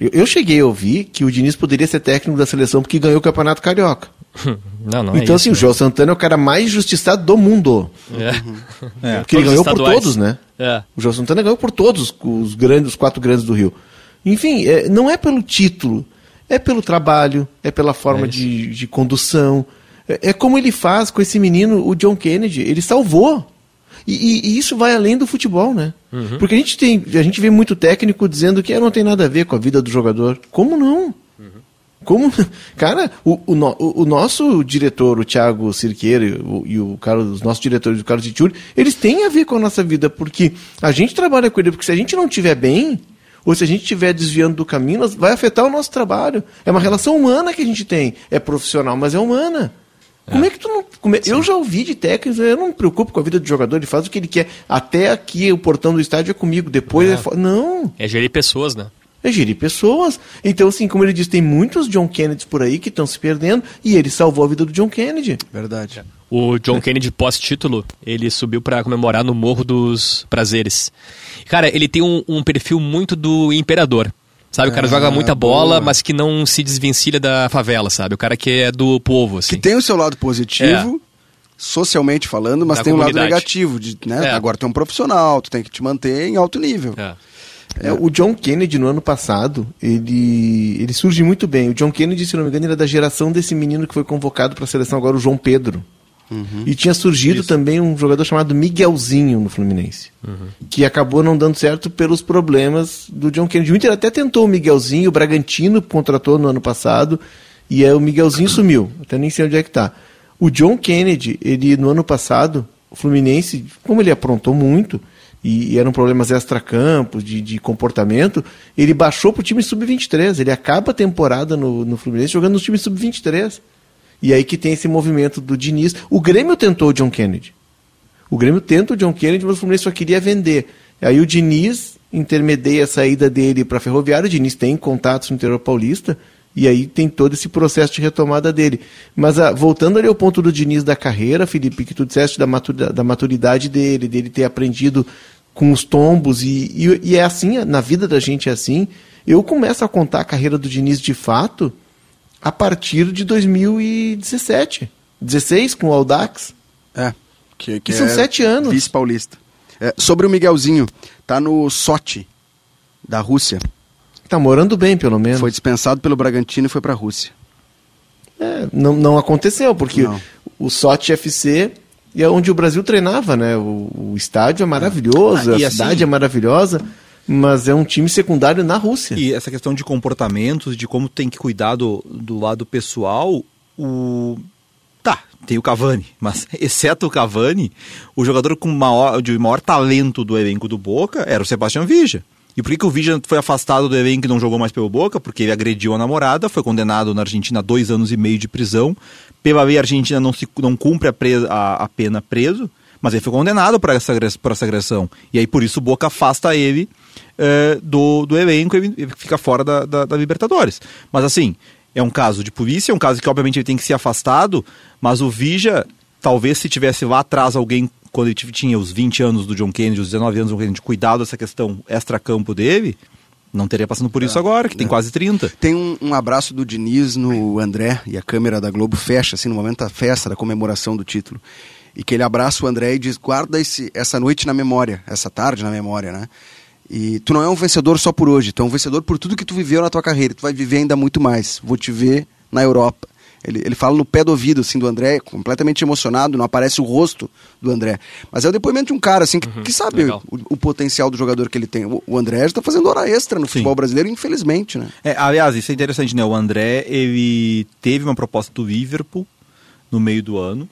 eu, eu, cheguei a ouvir que o Diniz poderia ser técnico da seleção porque ganhou o Campeonato Carioca. Não, não é então, é assim, isso, o João Santana é o cara mais justiçado do mundo. É. é. Porque ele ganhou por todos, né? É. O João Santana ganhou por todos os grandes, os quatro grandes do Rio. Enfim, é, não é pelo título, é pelo trabalho, é pela forma é de, de, condução. É, é, como ele faz com esse menino, o John Kennedy. Ele salvou. E, e, e isso vai além do futebol, né? Uhum. Porque a gente, tem, a gente vê muito técnico dizendo que ah, não tem nada a ver com a vida do jogador. Como não? Uhum. Como? Cara, o, o, o, nosso diretor, o Thiago Cirqueira e o Carlos, os nossos diretores, o Carlos Titiuri, eles têm a ver com a nossa vida, porque a gente trabalha com ele, porque se a gente não estiver bem, ou se a gente estiver desviando do caminho, vai afetar o nosso trabalho. É uma relação humana que a gente tem. É profissional, mas é humana. Como é que tu não. Como é, eu já ouvi de técnicos, eu não me preocupo com a vida do jogador, ele faz o que ele quer. Até aqui, o portão do estádio é comigo, depois é. é não. É gerir pessoas, né? É gerir pessoas. Então, assim, como ele disse, tem muitos John Kennedy por aí que estão se perdendo e ele salvou a vida do John Kennedy. Verdade. O John Kennedy, pós-título, ele subiu para comemorar no Morro dos Prazeres. Cara, ele tem um, um perfil muito do imperador. Sabe, o cara ah, joga muita bola, boa. mas que não se desvencilha da favela, sabe? O cara que é do povo, assim. Que tem o seu lado positivo, é. socialmente falando, mas da tem um lado negativo. De, né? É. Agora tu é um profissional, tu tem que te manter em alto nível. É. É, o John Kennedy, no ano passado, ele, ele surge muito bem. O John Kennedy, se não me engano, era da geração desse menino que foi convocado para a seleção agora, o João Pedro. Uhum. E tinha surgido Isso. também um jogador chamado Miguelzinho no Fluminense, uhum. que acabou não dando certo pelos problemas do John Kennedy. O Inter até tentou o Miguelzinho, o Bragantino contratou no ano passado, e aí o Miguelzinho sumiu. Até nem sei onde é que está. O John Kennedy, ele no ano passado, o Fluminense, como ele aprontou muito, e, e eram problemas extra-campos, de, de, comportamento, ele baixou para o time sub-23. Ele acaba a temporada no, no Fluminense jogando no time sub-23. E aí que tem esse movimento do Diniz. O Grêmio tentou o John Kennedy. O Grêmio tenta o John Kennedy, mas o Fluminense só queria vender. Aí o Diniz intermedia a saída dele para a Ferroviária. O Diniz tem contatos no interior paulista. E aí tem todo esse processo de retomada dele. Mas ah, voltando ali ao ponto do Diniz da carreira, Felipe, que tu disseste da, maturidade, da maturidade dele, dele ter aprendido com os tombos, e, e, e, é assim, na vida da gente é assim. Eu começo a contar a carreira do Diniz de fato a partir de 2017. 16 com o Audax. É. Que, que são é sete anos. Vice-paulista. É, sobre o Miguelzinho, tá no Sochi, da Rússia. Tá morando bem, pelo menos. Foi dispensado pelo Bragantino e foi pra Rússia. É, não, não aconteceu, porque não. o Sochi FC é onde o Brasil treinava, né? O, o estádio é maravilhoso, ah, a assim, cidade é maravilhosa mas é um time secundário na Rússia. E essa questão de comportamentos, de como tem que cuidar do, do lado pessoal, o. Tá, tem o Cavani, mas exceto o Cavani, o jogador com maior, de maior talento do elenco do Boca era o Sebastião Vija. E por que, que o Vija foi afastado do elenco e não jogou mais pelo Boca? Porque ele agrediu a namorada, foi condenado na Argentina a dois anos e meio de prisão. Pela lei, a Argentina não, se, não cumpre a, presa, a, a pena preso, mas ele foi condenado por essa, por essa agressão. E aí, por isso, o Boca afasta ele é, do, do elenco e fica fora da, da, da, Libertadores. Mas assim, é um caso de polícia, é um caso que obviamente ele tem que ser afastado, mas o Vija, talvez se tivesse lá atrás alguém, quando ele tinha os 20 anos do John Kennedy, os 19 anos do John Kennedy, cuidado dessa questão extra-campo dele, não teria passando por isso é, agora, que tem é. quase 30. Tem um, um, abraço do Diniz no André, e a câmera da Globo fecha, assim, no momento da festa, da comemoração do título. E que ele abraça o André e diz: guarda esse, essa noite na memória, essa tarde na memória, né? E tu não é um vencedor só por hoje, tu é um vencedor por tudo que tu viveu na tua carreira. Tu vai viver ainda muito mais. Vou te ver na Europa. Ele, ele fala no pé do ouvido, assim, do André, completamente emocionado, não aparece o rosto do André. Mas é o depoimento de um cara, assim, que, que sabe o, o potencial do jogador que ele tem. O, o André já tá fazendo hora extra no futebol brasileiro, infelizmente, né? É, aliás, isso é interessante, né? O André, ele teve uma proposta do Liverpool no meio do ano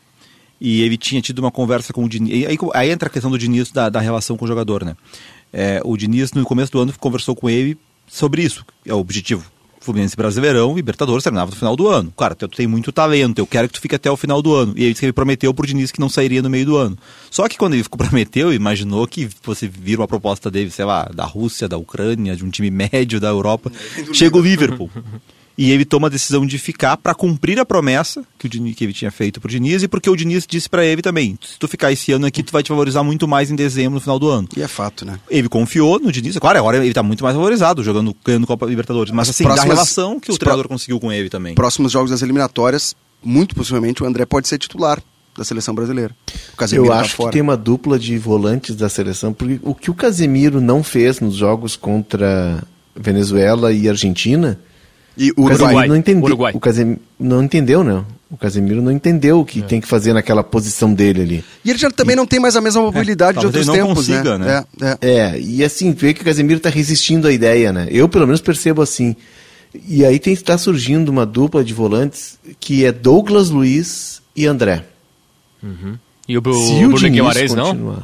e ele tinha tido uma conversa com o Diniz. e Aí, aí entra a questão do Diniz da, da relação com o jogador, né? É, o Diniz, no começo do ano, conversou com ele sobre isso. É o objetivo. Fluminense Brasileirão, Libertadores terminava no final do ano. Cara, tu tem muito talento, eu quero que tu fique até o final do ano. E aí disse que ele prometeu pro Diniz que não sairia no meio do ano. Só que quando ele prometeu, imaginou que você vira uma proposta dele, sei lá, da Rússia, da Ucrânia, de um time médio da Europa. Chega o Liverpool. E ele toma a decisão de ficar para cumprir a promessa que, o Diniz, que ele tinha feito pro Diniz e porque o Diniz disse para ele também: se tu ficar esse ano aqui, tu vai te valorizar muito mais em dezembro, no final do ano. E é fato, né? Ele confiou no Diniz. Claro, agora ele tá muito mais valorizado, jogando, ganhando Copa Libertadores. Mas As assim, da próximas- relação que o treinador conseguiu com ele também. Próximos jogos das eliminatórias, muito possivelmente o André pode ser titular da seleção brasileira. O Casemiro Eu tá acho fora. que tem uma dupla de volantes da seleção, porque o que o Casemiro não fez nos jogos contra Venezuela e Argentina, E o o Uruguai. Casemiro não entendeu. Uruguai. O Casemiro não entendeu, não. O Casemiro não entendeu o que tem que fazer naquela posição dele ali. E ele já também não tem mais a mesma mobilidade de talvez outros ele não tempos, consiga, né? né? É, é. É, e assim, tu vê que o Casemiro tá resistindo à ideia, né? Eu, pelo menos, percebo assim. E aí tem está surgindo uma dupla de volantes que é Douglas Luiz e André. E o, Bru- Se o Bruno Diniz Guimarães não?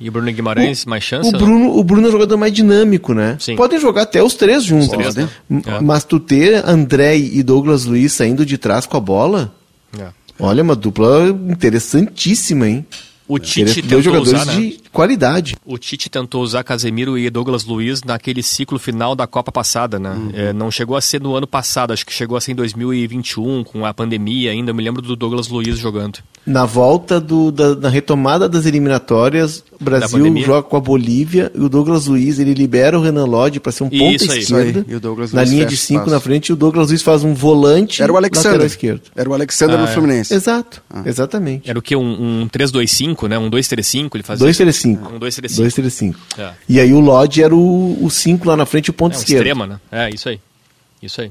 E o Bruno Guimarães, mais chance? O não? Bruno, o Bruno é um jogador mais dinâmico, né? Sim. Podem jogar até os três juntos. três, né? M- É. Mas tu ter André e Douglas Luiz saindo de trás com a bola, É. olha, uma dupla interessantíssima, hein? O Tite Dois tentou jogadores usar, né? de qualidade. O Tite tentou usar Casemiro e Douglas Luiz naquele ciclo final da Copa passada, né? Uhum. É, não chegou a ser no ano passado, acho que chegou a ser em 2021, com a pandemia ainda. Eu me lembro do Douglas Luiz jogando. Na volta do, da, na retomada das eliminatórias, o Brasil joga com a Bolívia e o Douglas Luiz ele libera o Renan Lodge para ser um ponta Isso aí. esquerda. Isso aí. E o Douglas na Luiz linha de cinco na frente e o Douglas Luiz faz um volante Era o lateral Alexander. esquerdo. Era o Alexander Ah, no é. Fluminense. Exato, exatamente. Era o que? Um, um 3-2-5, né? Um 2-3-5, ele fazia. 2-3-5. Um 2-3-5. 2-3-5. É. E aí o Lodge era o 5 lá na frente e o ponto É, um esquerdo. extrema, né? É, isso aí. Isso aí.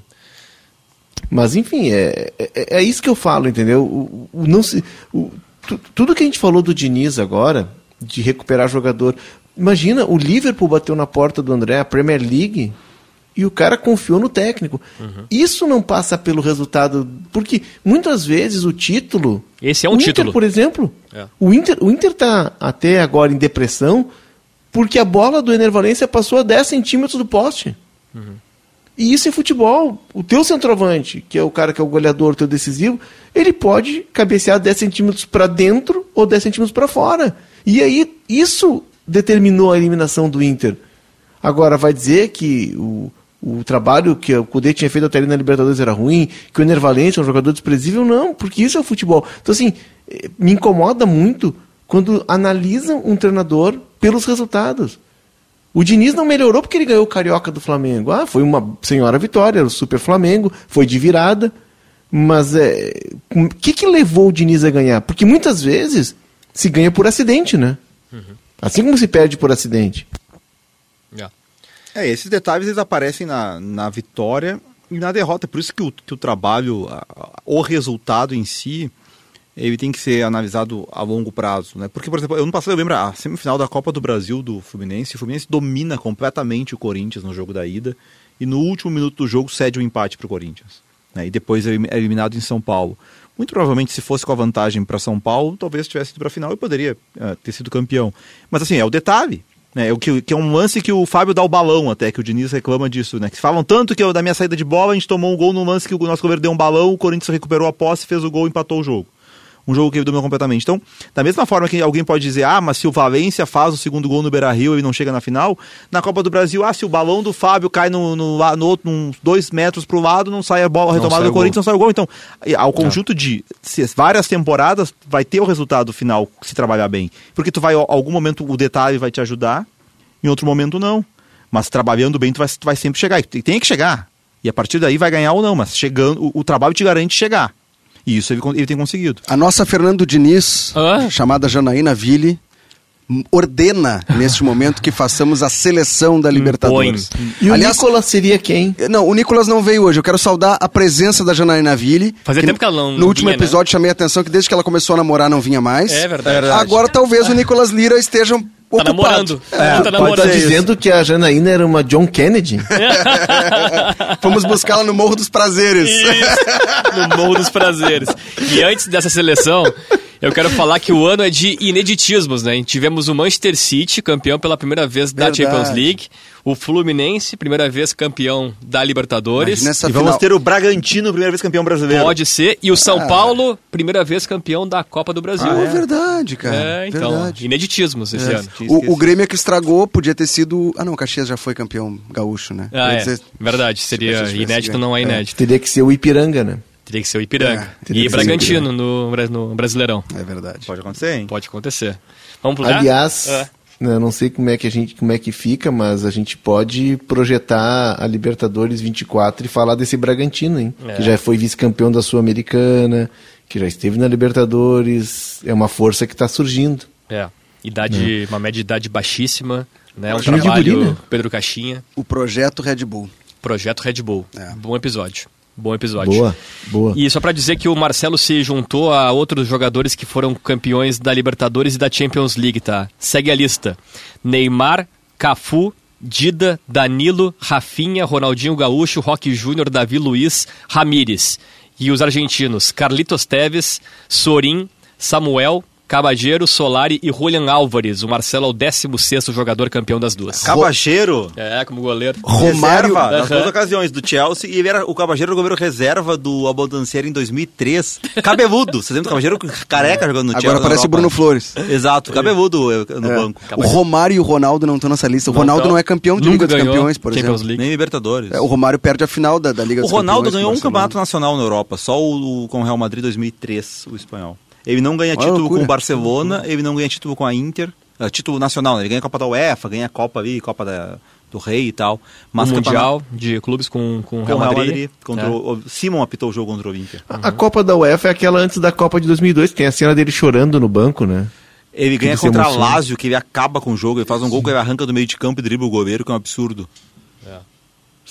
Mas enfim, é, é, é isso que eu falo, entendeu? O, o- não se, o- tu- tudo que a gente falou do Diniz agora, de recuperar jogador. Imagina, o Liverpool bateu na porta do André, a Premier League, e o cara confiou no técnico. Uhum. Isso não passa pelo resultado. Porque muitas vezes o título. Esse é um o Inter, título. por exemplo. É. O Inter o Inter tá até agora em depressão porque a bola do Ener Valência passou a 10 centímetros do poste. E isso em futebol. O teu centroavante, que é o cara que é o goleador, o teu decisivo, ele pode cabecear 10 centímetros para dentro ou 10 centímetros para fora. E aí, isso determinou a eliminação do Inter. Agora, vai dizer que o, o trabalho que o Cudê tinha feito até ali na Libertadores era ruim, que o Ener Valencia é um jogador desprezível? Não, porque isso é o futebol. Então, assim, eh, me incomoda muito quando analisam um treinador pelos resultados. O Diniz não melhorou porque ele ganhou o Carioca do Flamengo. Ah, foi uma senhora vitória, era o Super Flamengo, foi de virada. Mas é, o que, que levou o Diniz a ganhar? Porque muitas vezes se ganha por acidente, né? Assim como se perde por acidente. Yeah. É, esses detalhes eles aparecem na, na vitória e na derrota. Por isso que o, que o trabalho, a- a- o resultado em si, ele tem que ser analisado a longo prazo. Né? Porque, por exemplo, ano passado eu lembro a semifinal da Copa do Brasil do Fluminense. O Fluminense domina completamente o Corinthians no jogo da ida e no último minuto do jogo cede o empate para o Corinthians. né? E depois é é eliminado em São Paulo. Muito provavelmente, se fosse com a vantagem para São Paulo, talvez tivesse ido para a final e poderia eh, ter sido campeão. Mas assim, é o detalhe. Né, é o que, que é um lance que o Fábio dá o balão até, que o Diniz reclama disso, né? Que falam tanto que eu, da minha saída de bola, a gente tomou um gol no lance que o nosso goleiro deu um balão, o Corinthians recuperou a posse, fez o gol e empatou o jogo. Um jogo que ele dominou completamente. Então, da mesma forma que alguém pode dizer, ah, mas se o Valência faz o segundo gol no Beira Rio e não chega na final, na Copa do Brasil, ah, se o balão do Fábio cai no, no, no outro, uns dois metros pro lado, não sai a bola, retomada do Corinthians, não sai o gol. Então, ao É. conjunto de se- várias temporadas, vai ter o resultado final se trabalhar bem. Porque tu vai, em algum momento, o detalhe vai te ajudar, em outro momento não. Mas trabalhando bem, tu vai, tu vai sempre chegar. E tem tem que chegar. E a partir daí vai ganhar ou não, mas chegando, o, o trabalho te garante chegar. E isso ele, ele tem conseguido. A nossa Fernando Diniz, Ah. chamada Janaína Ville, ordena neste momento que façamos a seleção da Libertadores. E o Aliás, Nicolas seria quem? não, o Nicolas não veio hoje. Eu quero saudar a presença da Janaína Ville. Fazia tempo que ela não- No não último vinha, né? episódio chamei a atenção que desde que ela começou a namorar não vinha mais. É verdade. É verdade. Agora talvez o Nicolas Lira esteja Tá ocupado. namorando. É, tá pode namorando. Tá ser isso. dizendo que a Janaína era uma John Kennedy? Fomos buscá-la no Morro dos Prazeres. Isso, no Morro dos Prazeres. E antes dessa seleção, eu quero falar que o ano é de ineditismos, né? Tivemos o Manchester City, campeão pela primeira vez da Verdade. Champions League. O Fluminense, primeira vez campeão da Libertadores. E vamos final. ter o Bragantino, primeira vez campeão brasileiro. Pode ser. E o São Paulo, primeira vez campeão da Copa do Brasil. Ah, é verdade, cara. É, então. Verdade. Ineditismos esse ano. Tinha esquecido. O, o Grêmio é que estragou, podia ter sido. Ah, não, o Caxias já foi campeão gaúcho, né? Ah, é. dizer- Verdade. Seria tivesse inédito, não é É. inédito. Teria que ser o Ipiranga, né? Teria que ser o Ipiranga. É, e Bragantino no, no Brasileirão. É verdade. Pode acontecer, hein? Pode acontecer. Vamos pro? Aliás, É. né, eu não sei como é que a gente como é que fica, mas a gente pode projetar a Libertadores 24 e falar desse Bragantino, hein? É. Que já foi vice-campeão da Sul-Americana, que já esteve na Libertadores, é uma força que está surgindo. É. Idade, uma média de idade baixíssima, né? Um de trabalho né? Pedro Caixinha, O projeto Red Bull. projeto Red Bull. É. Bom episódio. Bom episódio. Boa, boa. E só pra dizer que o Marcelo se juntou a outros jogadores que foram campeões da Libertadores e da Champions League, tá? Segue a lista: Neymar, Cafu, Dida, Danilo, Rafinha, Ronaldinho Gaúcho, Roque Júnior, Davi Luiz, Ramires. E os argentinos: Carlitos Teves, Sorin, Samuel, Cabageiro, Solari e Julian Álvares. O Marcelo é o 16 jogador campeão das duas. Cabacheiro. É, como goleiro. Romário- Reserva, nas duas ocasiões, do Chelsea, e ele era o Cabageiro era o goleiro reserva do Abondanceiro em 2003. Cabeludo, você lembra do Cabageiro careca jogando no Chelsea? Agora parece o? Bruno Flores. Exato, cabeludo no É. banco. O Romário e o Ronaldo não estão nessa lista. O Não Ronaldo tão. não é campeão de Nunca Liga dos ganhou Campeões, por Champions exemplo. League. Nem Libertadores. É, o Romário perde a final da, da Liga O dos Ronaldo Campeões. ganhou com um o campeonato nacional na Europa, só o, com o Real Madrid 2003, o espanhol. Ele não ganha Olha título com o Barcelona, ele não ganha título com a Inter, ah, título nacional, né? ele ganha a Copa da UEFA, ganha a Copa ali, Copa da- do Rei e tal. Mas o campeonato- Mundial de clubes com, com o com Real o Real Madrid. Madrid. contra É. o, o Simon apitou o jogo contra o Inter. A Copa da UEFA é aquela antes da Copa de 2002, que tem a cena dele chorando no banco, né? Ele ganha se contra a emociona. Lazio, que ele acaba com o jogo, ele faz um gol que ele arranca do meio de campo e dribla o goleiro, que é um absurdo.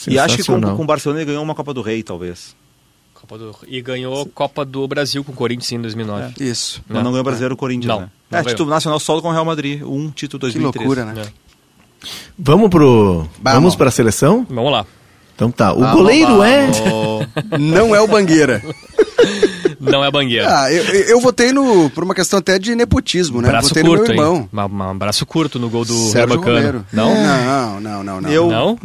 E acho que com, com o Barcelona ele ganhou uma Copa do Rei, talvez. Copa do- E ganhou Copa do Brasil com o Corinthians em 2009. Isso. Mas não ganhou o brasileiro o Corinthians, Não, né? não é, ganhou. título nacional só com o Real Madrid. Um título Que 2003. loucura, né? É. Vamos pro Vamos. Vamos para a seleção? Vamos lá. Então tá. O goleiro é Não é o Bangueira. Não é bangueira. Ah, eu, eu votei no, por uma questão até de nepotismo, né? braço votei curto, no meu irmão. uma- um braço curto no gol do Sérgio. Romero. Não? Não, não, não, não. Eu- Não?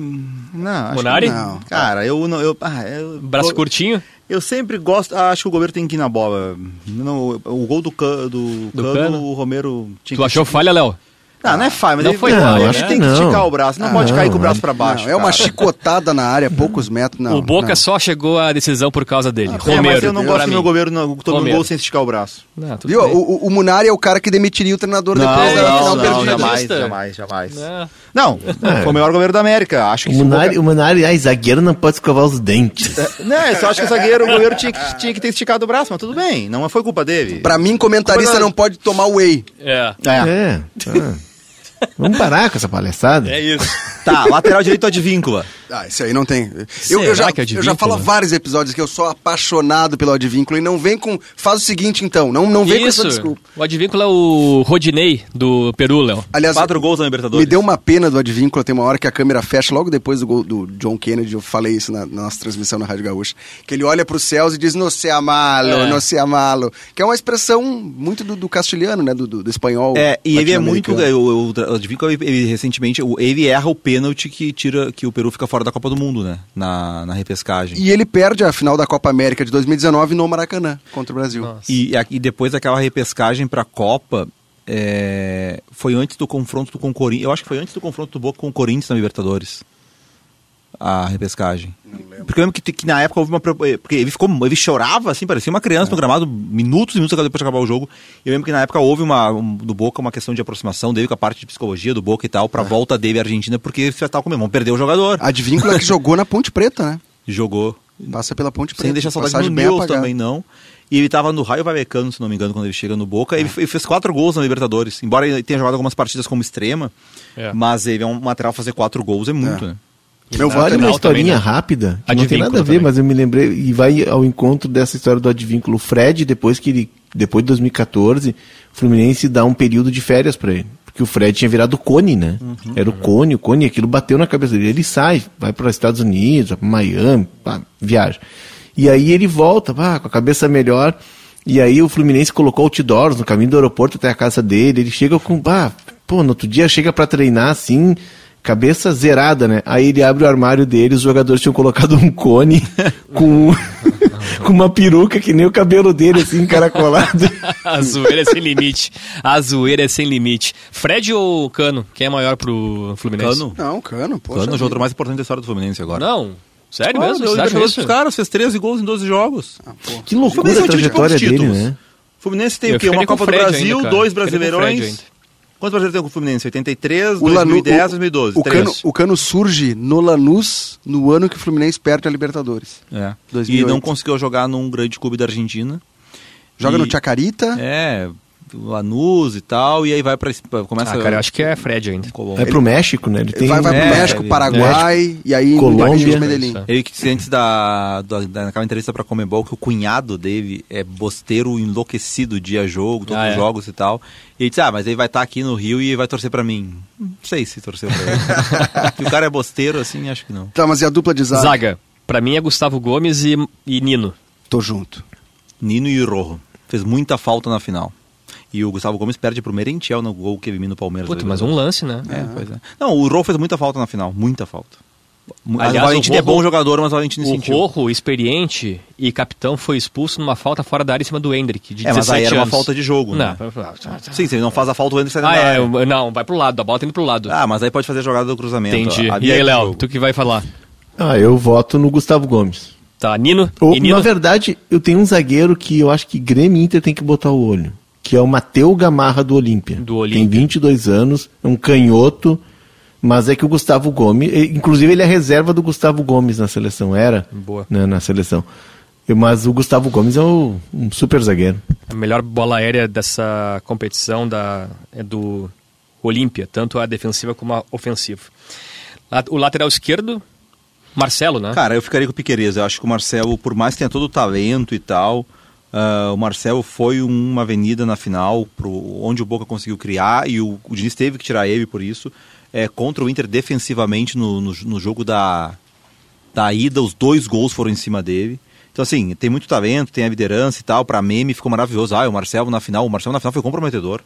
Não, que não. Cara, eu não. Eu, ah, eu, Braço eu, curtinho? Eu sempre gosto. ah, acho que o goleiro tem que ir na bola. Não, o gol do, Can- do, Do Cano, o Romero tinha Tu achou falha, Léo? Não, não é falha, mas Não ele, foi não, falha, eu né? acho que tem que Não. esticar o braço. Não Ah, pode cair com o não, braço pra baixo. Não, é uma chicotada na área, poucos metros. Não, o Boca não. só chegou à decisão por causa dele. É, Romero. mas eu não gosto do meu goleiro não, tomando gol sem esticar o braço. Não, Viu? O, o, o Munari é o cara que demitiria o treinador depois da final perdida. jamais, jamais, jamais. É. Não, foi o melhor goleiro da América. Acho que O Munari, Boca- o Munari, ai, zagueiro não pode escovar os dentes. Não, eu só acho que o zagueiro, o goleiro tinha que, tinha que ter esticado o braço, mas tudo bem, não foi culpa dele. Pra mim, comentarista é- não pode tomar whey. É. É. É. Vamos parar com essa palhaçada. É isso. Tá, lateral direito advíncula. Ah, isso aí não tem. Eu, Será eu já, que é eu já advíncula? falo há vários episódios que eu sou apaixonado pelo advínculo e não vem com. Faz o seguinte então, não, não vem com Isso. essa desculpa. O advíncula é o Rodinei do Peru, Léo. Aliás, Quatro gols na Libertadores. me deu uma pena do advínculo, tem uma hora que a câmera fecha, logo depois do gol do John Kennedy, eu falei isso na, na nossa transmissão na Rádio Gaúcha, que ele olha para os céus e diz, no se amalo, É. no se amalo, que é uma expressão muito do, do castilhano, né, do, do, do espanhol. É, e ele é muito. O, o, o Advíncula, ele, recentemente, o- ele erra o pênalti que tira que o Peru fica fora da Copa do Mundo, né? Na, na repescagem. E ele perde a final da Copa América de 2019 no Maracanã, contra o Brasil. E, a- e depois daquela repescagem pra Copa, é, foi antes do confronto com o Corinthians. Eu acho que foi antes do confronto do Boca com o Corinthians na Libertadores. A repescagem. Porque eu lembro que, que na época houve uma. eh, Porque ele ficou. Ele chorava, assim, parecia uma criança no gramado, minutos e minutos depois de acabar o jogo. Eu lembro que na época houve uma, um- do Boca uma questão de aproximação dele com a parte de psicologia do Boca e tal, pra volta dele à Argentina, porque ele já tava com vamos perder o jogador. Advíncula que jogou na Ponte Preta, né? Jogou. Passa pela Ponte Preta. Sem deixar saudade Nils apagada. também, não. E ele tava no Raio Vallecano, se não me engano, quando ele chega no Boca. Ele, ele fez quatro gols na Libertadores. Embora ele tenha jogado algumas partidas como extrema, É. mas ele é um material fazer quatro gols é muito, É. né? Meu voto Olha é uma historinha também, né? rápida, que não tem nada a ver, também. mas eu me lembrei, e vai ao encontro dessa história do advínculo. O Fred, depois que ele, depois de 2014, o Fluminense dá um período de férias pra ele. Porque o Fred tinha virado cone, né? Uhum. Era o cone, o cone, aquilo bateu na cabeça dele. Ele sai, vai para os Estados Unidos, vai pra Miami, pá, viaja. E aí ele volta, pá, com a cabeça melhor. E aí o Fluminense colocou outdoors no caminho do aeroporto até a casa dele. Ele chega com, pá, pô, no outro dia chega pra treinar assim, cabeça zerada, né? Aí ele abre o armário dele, os jogadores tinham colocado um cone com, com uma peruca que nem o cabelo dele, assim, encaracolado. A zoeira é sem limite. A zoeira é sem limite. Fred ou Cano? Quem é maior pro Fluminense? Cano. Não, Cano, poxa. Cano é o jogador mais importante da história do Fluminense agora. Não. Sério Ah, mesmo? deu Você acha isso? pros caras, fez 13 gols em 12 jogos. Ah. Que loucura Fluminense é a um de trajetória poucos dele, títulos. né? Fluminense tem Eu o quê? Uma Copa do Brasil, ainda, dois Brasileirões. Quantos brasileiros tem com o Fluminense? 83, O Lanu- 2010, o- 2012. O. Cano, o Cano surge no Lanús no ano que o Fluminense perde a Libertadores. É. 2008. E não conseguiu jogar num grande clube da Argentina. Joga E- no Chacarita. É, Lanús e tal, e aí vai pra. começa Ah, cara, eu acho que é Fred ainda. Colômbia. É pro México, né? Ele tem vai vai É, pro México, é, Paraguai e aí Colômbia. Medellín. Ele que disse antes da, da, daquela entrevista pra Comebol que o cunhado dele é bosteiro enlouquecido dia jogo, todos Ah, os é? jogos e tal. E ele disse, ah, mas ele vai estar aqui no Rio e vai torcer pra mim. Não sei se torceu pra ele. que o cara é bosteiro, assim, acho que não. Tá, mas e a dupla de zaga? Zaga. Pra mim é Gustavo Gomes e, e Nino. Tô junto. Nino e Rojo. Fez muita falta na final. E o Gustavo Gomes perde pro Merentiel no gol que ele elimina o Palmeiras. Puta, mas um lance, né? É, pois é. Não, o Rojo fez muita falta na final, muita falta. Aliás, o Valentim o é bom Rojo- jogador, mas o Valentim não O sentiu. Rojo, experiente e capitão, foi expulso numa falta fora da área em cima do Hendrick, de É, mas 17 aí era uma anos. falta de jogo, Não. né? Sim, se ele não faz a falta, o Anderson sai Ah, da é, área. não, vai pro lado, a bola tá indo pro lado. Ah, mas aí pode fazer a jogada do cruzamento. Entendi. E é aí, do Léo, tu que vai falar? Ah, eu voto no Gustavo Gomes. Tá, Nino Ou, e Nino. na verdade, eu tenho um zagueiro que eu acho que Grêmio e Inter tem que botar o olho. Que é o Mateu Gamarra do Olímpia. Do Olímpia. Tem 22 anos, é um canhoto, mas é que o Gustavo Gomes... e, Inclusive, ele é reserva do Gustavo Gomes na seleção, era Boa. né, na seleção. Mas o Gustavo Gomes é o- um super zagueiro. A melhor bola aérea dessa competição da, é do Olímpia, tanto a defensiva como a ofensiva. O lateral esquerdo, Marcelo, né? Cara, eu ficaria com o Piqueires. Eu acho que o Marcelo, por mais que tenha todo o talento e tal, ah, o Marcelo foi um- uma avenida na final, pro, onde o Boca conseguiu criar, e o, o Diniz teve que tirar ele por isso. É, contra o Inter defensivamente no, no, no jogo da, da ida, os dois gols foram em cima dele. Então, assim, tem muito talento, tem a liderança e tal. Pra meme ficou maravilhoso. Ah, o Marcelo na final. O Marcelo na final foi comprometedor.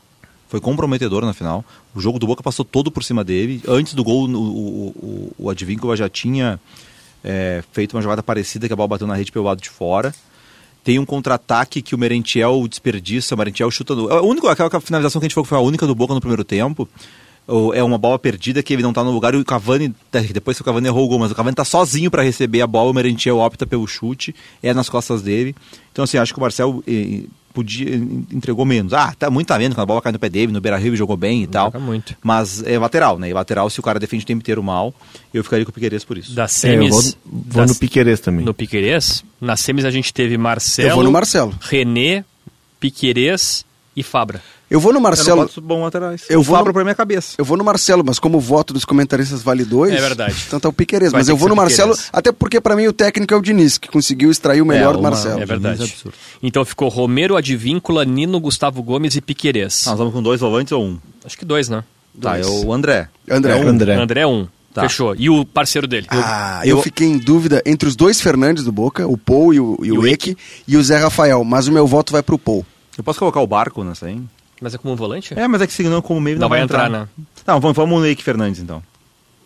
Foi comprometedor na final. O jogo do Boca passou todo por cima dele. Antes do gol, o, o, o, o Advíncula já tinha é, feito uma jogada parecida que a bola bateu na rede pelo lado de fora. Tem um contra-ataque que o Merentiel desperdiça, o Merentiel chuta no. A única, aquela finalização que a gente falou que foi a única do Boca no primeiro tempo. o- É uma bola perdida que ele não tá no lugar e o Cavani, depois que o Cavani errou o gol, mas o Cavani tá sozinho para receber a bola, o Merentiel opta pelo chute, é nas costas dele. Então, assim, acho que o Marcel podia, entregou menos. Ah, tá muito talento, quando a bola cai no pé dele, no Beira Rio jogou bem e tal. Joga muito. Mas é lateral, né? E lateral, se o cara defende o tempo inteiro mal, eu ficaria com o Piqueires por isso. Da É, eu semis. vou, vou das- no Piquerez também. no Piquerez. Na semis a gente teve Marcelo, Eu vou no Marcelo. René, Piquerez e Fabra. Eu vou no Eu não Marcelo. posso bom laterais. Eu vou no- pra minha cabeça. Eu vou no Marcelo, mas como o voto dos comentaristas vale dois. É verdade. Então tá o Piqueires. Mas eu vou no Marcelo, Piquerez. até porque pra mim o técnico é o Diniz, que conseguiu extrair o melhor do uma- Marcelo. É verdade. É absurdo. Então ficou Romero, Advíncula, Nino, Gustavo Gomes e Piquerez. Nós vamos com dois volantes ou um? Acho que dois, né? Tá, é Dois. o André. André. É um. André. André um. Tá. Fechou. E o parceiro dele? Ah, Eu- eu, fiquei em dúvida entre os dois Fernandes do Boca, o Paul e o, e o o Eck, e o Zé Rafael, mas o meu voto vai pro Paul. Eu posso colocar o barco nessa aí? Mas é como um volante? É, mas é que se não como meio Não vai entrar, né? Não, vamos, vamos no Eike Fernandes então.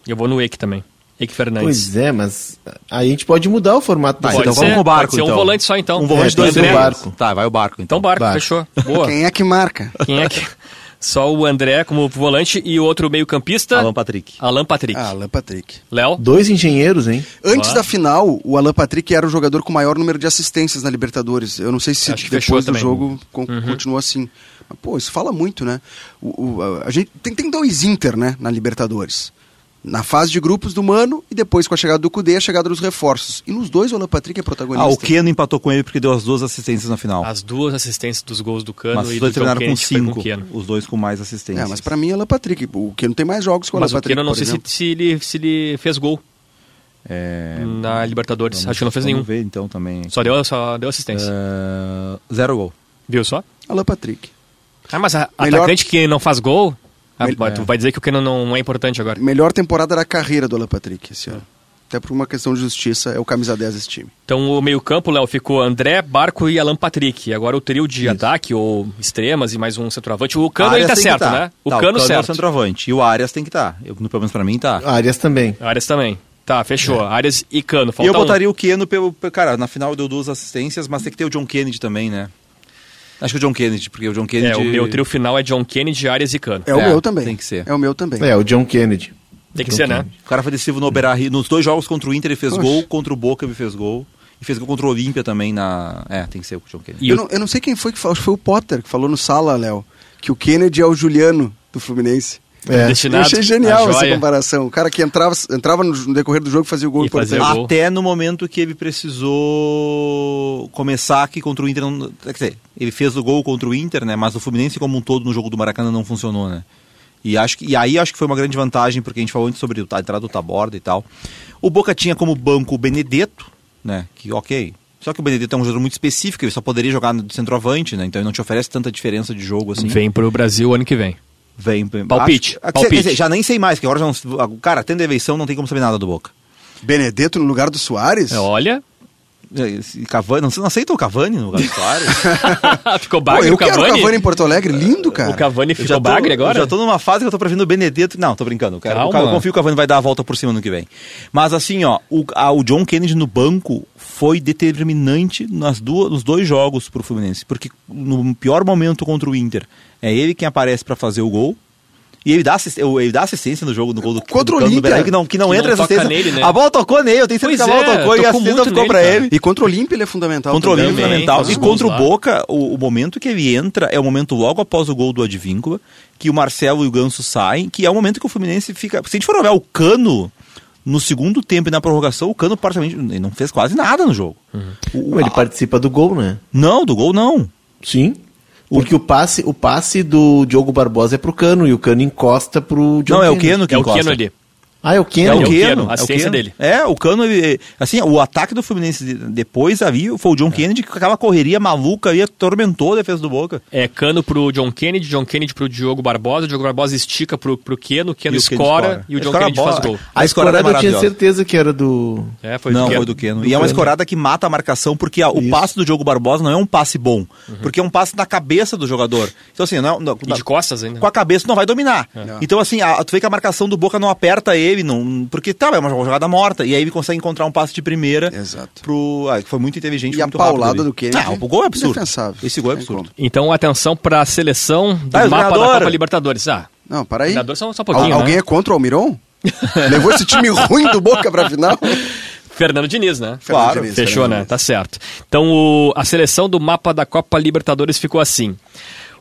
Eu vou no Eike também. Eike Fernandes. Pois é, mas aí a gente pode mudar o formato do Tá, Pode então ser, vamos com o barco pode ser um então. volante só, então. Um volante, É, dois dois no André. barco. Tá, vai o barco então. Então barco, Barco. fechou. Boa. Quem é que marca? Quem é que... Só o André como volante e o outro meio-campista, Alan Patrick. Alan Patrick. Ah, Alan Patrick. Léo? Dois engenheiros, hein? Antes Ah. da final, o Alan Patrick era o jogador com maior número de assistências na Libertadores. Eu não sei se Acho que fechou depois do também. jogo con- continua assim. Mas, pô, isso fala muito, né? O, o- a, gente tem, tem dois Inter, né, na Libertadores. Na fase de grupos do Mano e depois com a chegada do Cudê, a chegada dos reforços. E nos dois o Alan Patrick é protagonista. Ah, o Keno empatou com ele porque deu as duas assistências na final. As duas assistências dos gols do Cano Mas e os do dois John terminaram com Kennedy cinco. o Keno. Os dois com mais assistências. É, mas pra mim é Alan Patrick. O Keno tem mais jogos que o Alan Mas o Patrick. Keno não sei se, se ele, se ele fez gol É, na Libertadores. vamos- Acho que não fez nenhum. Vamos ver então também. Só deu, só deu assistência. É, zero gol. Viu só? Alan Patrick. Ah, mas a, Melhor- atacante que não faz gol, Mel- tu vai dizer que o Keno não é importante agora. Melhor temporada da carreira do Alan Patrick esse ano. Até por uma questão de justiça, é o camisa 10 desse time. Então o meio-campo, Léo, ficou André, Barco e Alan Patrick. Agora o trio de ataque, ou extremas e mais um centroavante. O Cano ele tá certo, tá. né? O Tá, Cano é o certo. centroavante. E o Arias tem que estar. Eu, pelo menos pra mim tá. Arias também. Arias também. Tá, fechou. Arias e Cano. E Falta eu um. botaria o Keno pelo. pelo- Cara, na final deu duas assistências, mas tem que ter o John Kennedy também, né? Acho que o John Kennedy, porque o John Kennedy. É, o meu trio final é John Kennedy, Arias e Cano. É, o É, meu também. tem que ser. É o meu também. É, o John Kennedy. Tem que ser, né? O cara foi decisivo no Oberarri. Nos dois jogos contra o Inter ele fez Oxe. gol, contra o Boca ele fez gol. E fez gol contra o Olímpia também na. É, tem que ser o John Kennedy. E eu, o- não, eu não sei quem foi que falou, acho que foi o Potter que falou no sala, Léo, que o Kennedy é o Juliano do Fluminense. É. Eu Destinado achei à genial essa comparação. O cara que entrava, entrava no, decorrer do jogo e fazia o gol E fazia importante. gol. Até no momento que ele precisou começar aqui contra o Inter. Quer dizer, ele fez o gol contra o Inter, né? Mas o Fluminense como um todo no jogo do Maracanã não funcionou, né? E, acho que, e aí acho que foi uma grande vantagem, porque a gente falou antes sobre a entrada do Taborda e tal. O Boca tinha como banco o Benedetto, né? Que ok. Só que o Benedetto é um jogador muito específico, ele só poderia jogar no centroavante, né? Então ele não te oferece tanta diferença de jogo assim. Vem pro Brasil ano que vem. Vem. Palpite, Acho- palpite. Quer dizer, já nem sei mais, que agora já não, Cara, tendo a eleição não tem como saber nada do Boca. Benedetto no lugar do Soares? É, Olha, Esse Cavani, não, não aceita o Cavani no lugar do Soares? ficou Pô, bagre eu o quero Cavani. o Cavani em Porto Alegre, lindo, cara. O Cavani ficou tô- bagre agora? Já tô numa fase que eu tô prevendo o Benedetto. Não, tô brincando. Eu, quero, Calma. eu confio que o Cavani vai dar a volta por cima no que vem. Mas assim, ó, o, a- o John Kennedy no banco foi determinante nas duas, nos dois jogos pro Fluminense. Porque no pior momento contra o Inter, é ele quem aparece pra fazer o gol. E ele dá, ele dá assistência no jogo, no gol do, Contra do o Olímpia. Que não, que não Que entra não assistência. nele, né? A bola tocou nele, eu tenho certeza Pois que a bola é, tocou e a assistência ficou cara. ele. E contra o Olímpia ele é fundamental. Contra o também. Olímpio Também, fundamental. E contra o. Boca, o, o momento que ele entra é o momento logo após o gol do Advíncula, que o Marcelo e o Ganso saem, que é o momento que o Fluminense fica. Se a gente for olhar o Cano, no segundo tempo e na prorrogação, o Cano praticamente não fez quase nada no jogo. O- Ele a- participa do gol, né? Não, do gol não. Sim. Porque o passe, o passe do Diogo Barbosa é pro Cano e o Cano encosta pro John não, é o. Keno que É o encosta. Keno ali. Ah, é o É Keno. o o Keno, Keno, a é o Keno. dele. É, o Cano, ele- assim, o ataque do Fluminense de- depois ali foi o É. John Kennedy com aquela correria maluca ali, atormentou a defesa do Boca. É Cano pro John Kennedy, John Kennedy pro Diogo Barbosa, Diogo Barbosa estica pro, pro Keno, Keno E o Keno escora e o John Escora a Kennedy faz gol. A escorada eu tinha certeza que era do... É, foi não, do Keno. foi do Keno. Do e é uma Keno. escorada que mata a marcação, porque a- o passe do Diogo Barbosa não é um passe bom. Porque é um passe na cabeça do jogador. Então, assim, não, não- E de costas ainda. com a cabeça não vai dominar. Então, assim, a- tu vê que a marcação do Boca não aperta ele, não, porque tá, é uma jogada morta. E aí ele consegue encontrar um passe de primeira. Exato. Pro, ah, foi muito inteligente. E a muito rápido paulada do Kennedy, Não, o gol é absurdo. indefensável. Esse gol é absurdo. Então, atenção pra seleção do Tá, mapa da. Copa Libertadores. Ah, Não, para aí. só, só um Al- Alguém né? é contra o Almiron? Levou esse time ruim do Boca pra final? Fernando Diniz, né? Fernando Claro, Diniz, Fechou, Fernando né? Diniz. Tá certo. Então, o- a seleção do mapa da Copa Libertadores ficou assim.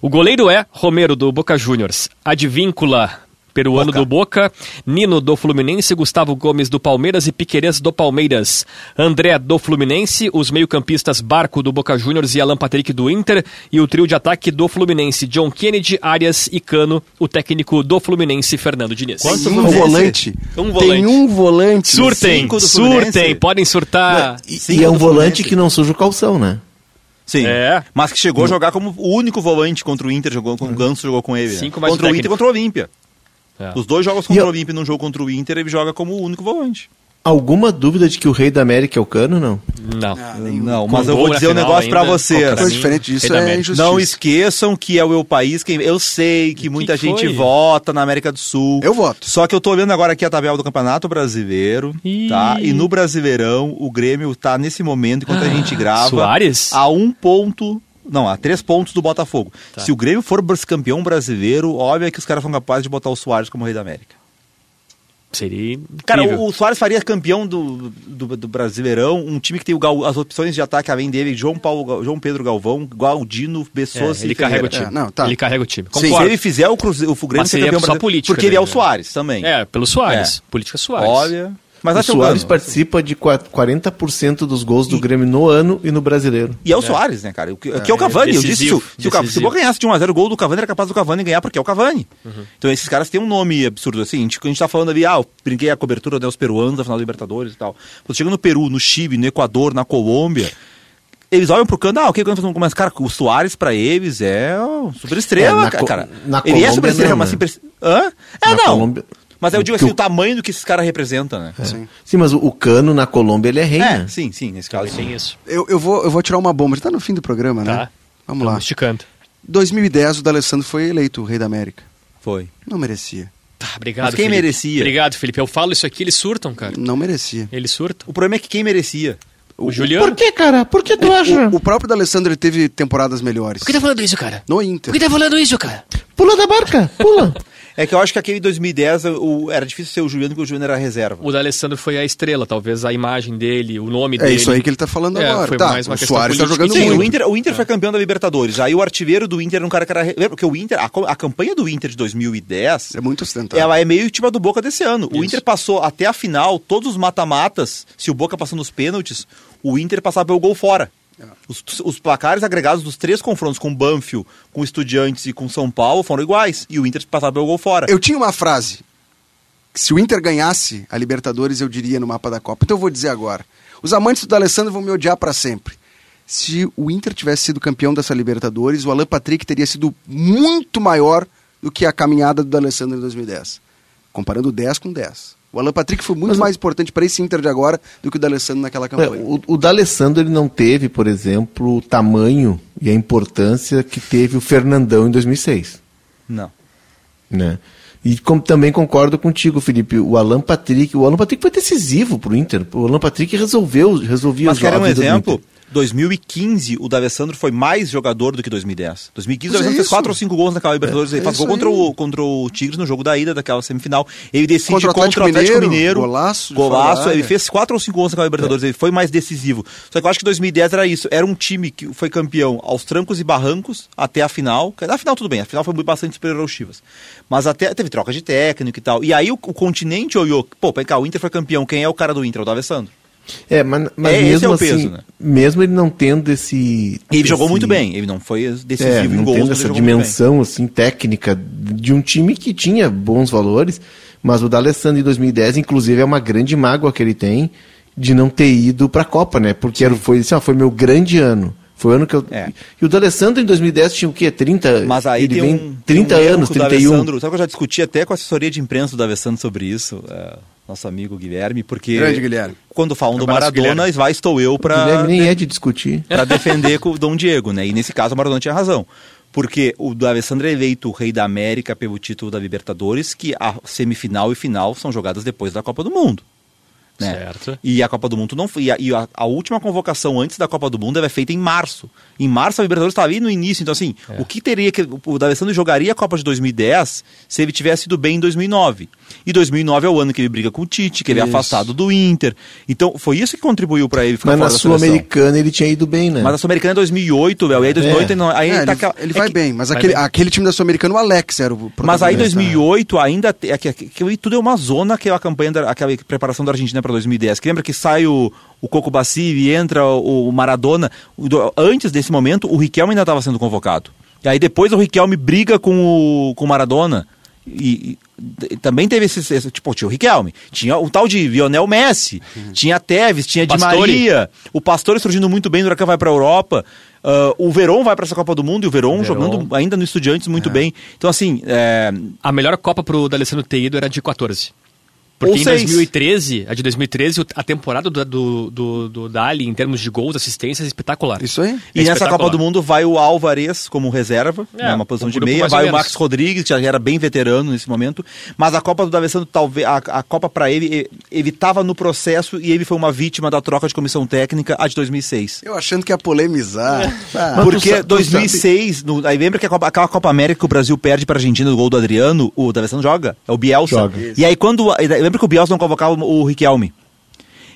O goleiro é Romero, do Boca Juniors. Advíncula, peruano do Boca. Nino, do Fluminense. Gustavo Gomes, do Palmeiras. E Piquerez, do Palmeiras. André, do Fluminense. Os meio-campistas Barco, do Boca Juniors. E Alan Patrick, do Inter. E o trio de ataque do Fluminense. John Kennedy, Arias e Cano. O técnico do Fluminense, Fernando Diniz. Quanto Tem um Fluminense? volante. Um Tem volante. um volante. Surtem, surtem. Podem surtar. E, Cinco e é um volante que não suja o calção, né? Sim. É. Mas que chegou a jogar como o único volante contra o Inter, jogou com o Ganso, jogou com ele. né? Cinco mais contra o técnico. Inter e contra o Olímpia. É. Os dois jogos E contra eu- o Olímpia e num jogo contra o Inter, ele joga como o único volante. Alguma dúvida de que o rei da América é o Cano, não? Não. Não, Com mas eu vou dizer um negócio pra ainda, vocês. pra Coisa mim, diferente disso é injustiça. Não esqueçam que é o meu país quem. Eu sei que muita que gente foi? vota na América do Sul. Eu voto. Só que eu tô olhando agora aqui a tabela do Campeonato Brasileiro, Ih. tá? E no Brasileirão, o Grêmio tá nesse momento, enquanto a gente grava, Soares? a um ponto. Não, a três pontos do Botafogo. Tá. Se o Grêmio for campeão brasileiro, óbvio que os caras são capazes de botar o Soares como rei da América. Seria Cara, incrível. o, o Soares faria campeão do, do, do Brasileirão, um time que tem o Gal- as opções de ataque além dele, João, Paulo, João Pedro Galvão, Galdino, É, Bessoas ele e carrega o Ferreira. time. É, não, tá. Ele carrega o time. Sim, Se ele fizer o, Cruzeiro, o Grêmio Mas ser seria campeão só brasileiro, política porque ele é o né? Soares também. É, pelo Soares. É. Política Soares. Olha, mas O é Soares participa de qua- 40% dos gols do Grêmio no ano e no brasileiro. E é o Soares, né, cara? O que, que é o Cavani. eu disse, se, o- se o, ganhasse de 1x0 o gol do Cavani, era capaz do Cavani ganhar, porque é o Cavani. Uhum. Então esses caras têm um nome absurdo, assim. A gente, a gente tá falando ali, ah, eu brinquei a cobertura dos peruanos da final da Libertadores e tal. Quando chega no Peru, no Chile, no Equador, na Colômbia, eles olham pro canto, ah, o que que eu fazendo? Mas, cara, o Soares pra eles é super estrela, É, na Co- cara. na Ele é Colômbia super estrela, não, mas né? super... Hã? É, Na não. Colômbia- Mas eu digo assim, o- o tamanho do que esses caras representam, né? Sim. Sim, mas o, o Cano na Colômbia ele é rei, É, né? sim, sim, nesse caso. Tem sim. isso. Eu, eu, vou, eu vou tirar uma bomba, já tá no fim do programa, né? Tá. Vamos lá. Estamos esticando. 2010, o D'Alessandro foi eleito o rei da América. Foi. Não merecia. Tá, obrigado, Mas quem Felipe. merecia? Obrigado, Felipe. Eu falo isso aqui, eles surtam, cara. Não merecia. Eles surtam. O problema é que quem merecia? O, Juliano. Por que, cara? Por que tu acha? O, o próprio D'Alessandro teve temporadas melhores. Por que tá falando isso, cara? No Por Inter. que tá falando isso, cara? Pula da barca, pula. É que eu acho que aquele 2010 o, era difícil ser o Juliano, porque o Juliano era reserva. O D'Alessandro foi a estrela, talvez a imagem dele, o nome É dele. isso aí que ele tá falando É, agora. foi Tá, mais uma o questão Soares tá jogando Sim, muito. o Inter, o Inter foi campeão da Libertadores. Aí o artilheiro do Inter era um cara que era. Lembra? Porque o Inter, a, a campanha do Inter de 2010, É muito ostentável. ela é meio tipo a do Boca desse ano. O Isso. Inter passou até a final, todos os mata-matas, se o Boca passou nos pênaltis, o Inter passava pelo gol fora. Os, os placares agregados dos três confrontos com Banfield, com Estudiantes e com São Paulo foram iguais. E o Inter passava pelo gol fora. Eu tinha uma frase. Se o Inter ganhasse a Libertadores, eu diria no mapa da Copa. Então eu vou dizer agora. Os amantes do D'Alessandro vão me odiar pra sempre. Se o Inter tivesse sido campeão dessa Libertadores, o Alan Patrick teria sido muito maior do que a caminhada do D'Alessandro em 2010. Comparando 10 com 10. O Alan Patrick foi muito Mas- mais importante para esse Inter de agora do que o D'Alessandro naquela É, campanha. o, o D'Alessandro ele não teve, por exemplo, o tamanho e a importância que teve o Fernandão em 2006, Não. né? E como também concordo contigo, Felipe, o Alan Patrick, o Alan Patrick foi decisivo pro Inter. O Alan Patrick resolveu, resolvia Mas os quer um exemplo? Inter. 2015, o D'Alessandro foi mais jogador do que 2010. 2015, o é D'Alessandro fez isso. 4 ou 5 gols naquela Libertadores. ele é faz gol contra o, contra o Tigres no jogo da ida daquela semifinal. Ele decide Contra o contra, Atlético o Atlético Mineiro, Mineiro. golaço Golaço. Ele fez 4 ou 5 gols naquela Libertadores. Ele foi mais decisivo. Só que eu acho que 2010 era isso. Era um time que foi campeão aos trancos e barrancos até a final. Na final tudo bem. A final foi bastante superior ao Chivas. Mas até teve troca de técnico e tal. E aí o, o continente olhou. Pô, cá, o Inter foi campeão. Quem é o cara do Inter? É O D'Alessandro. É, mas, mas É, esse mesmo é assim, né? mesmo ele não tendo esse... Ele jogou esse- muito bem, ele não foi decisivo É, em não gols. tendo essa jogou dimensão assim técnica de um time que tinha bons valores, mas o D'Alessandro em 2010, inclusive, é uma grande mágoa que ele tem de não ter ido para a Copa, né? Porque era, foi, assim, ó, foi meu grande ano. Foi o ano que eu. É. E o D'Alessandro em 2010 tinha o quê? 30? Mas aí ele tem vem um, 30 tem um anos, que o 31. D'Alessandro- Sabe que eu já discuti até com a assessoria de imprensa do D'Alessandro sobre isso, é, nosso amigo Guilherme, porque Grande Guilherme. quando falam do Maradona, Guilherme. vai estou eu para Guilherme nem é de discutir. para defender com o Dom Diego, né? E nesse caso o Maradona tinha razão. Porque o D'Alessandro é eleito o rei da América pelo título da Libertadores, que a semifinal e final são jogadas depois da Copa do Mundo. Né? Certo. E a Copa do Mundo não foi. E, a, e a- a última convocação antes da Copa do Mundo ela é feita em março. Em março a Libertadores está ali no início. Então, assim, É. o que teria que. O D'Alessandro jogaria a Copa de 2010 se ele tivesse ido bem em 2009. E 2009 é o ano que ele briga com o Tite, que ele é Isso. afastado do Inter. Então, foi isso que contribuiu para ele ficar Mas fora na. Sul-Americana ele tinha ido bem, né? Mas a Sul-Americana é 2008, Léo. E aí 2008 É. não, aí É, tá ele, ele é vai que- bem, mas vai aquele, bem. aquele time da Sul-Americana, o Alex era o Mas aí protagonista. 2008 ainda te- é tudo é uma zona aquela campanha da, aquela preparação da Argentina para 2010. Que lembra que sai o, o Coco Bassi e entra o, o Maradona. Antes desse momento, o Riquelme ainda estava sendo convocado. E aí depois o Riquelme briga com o, com o Maradona. E, e- também teve esse, esse- tipo, tinha o Riquelme, tinha o tal de Lionel Messi, tinha Teves, tinha Di Pastore. Maria, o Pastore surgindo muito bem, o Huracan vai para a Europa, ah, o Veron vai para essa Copa do Mundo e o Veron. jogando ainda no Estudiantes muito bem. Então assim, é, A melhor Copa pro D'Alessandro ter ido era de 14. Porque Ou em seis. 2013, a de 2013, o- a temporada do, do, do, do Dali, em termos de gols, assistências, é espetacular. Isso aí. E É nessa espetacular. Copa do Mundo vai o Álvares como reserva, É, né, uma posição de meia, vai o. Max Rodrigues, que já era bem veterano nesse momento, mas a Copa do D'Alessandro, talvez, a, a Copa para ele, e- ele estava no processo e ele foi uma vítima da troca de comissão técnica, a de 2006. Eu achando que ia polemizar. Ah, Mas tu Porque sa- tu 2006, no- aí lembra que a Copa- aquela Copa América que o Brasil perde pra Argentina do gol do Adriano, o D'Alessandro joga, é o Bielsa. Joga. E aí quando, lembra que o Bielsa não convocava o Riquelme.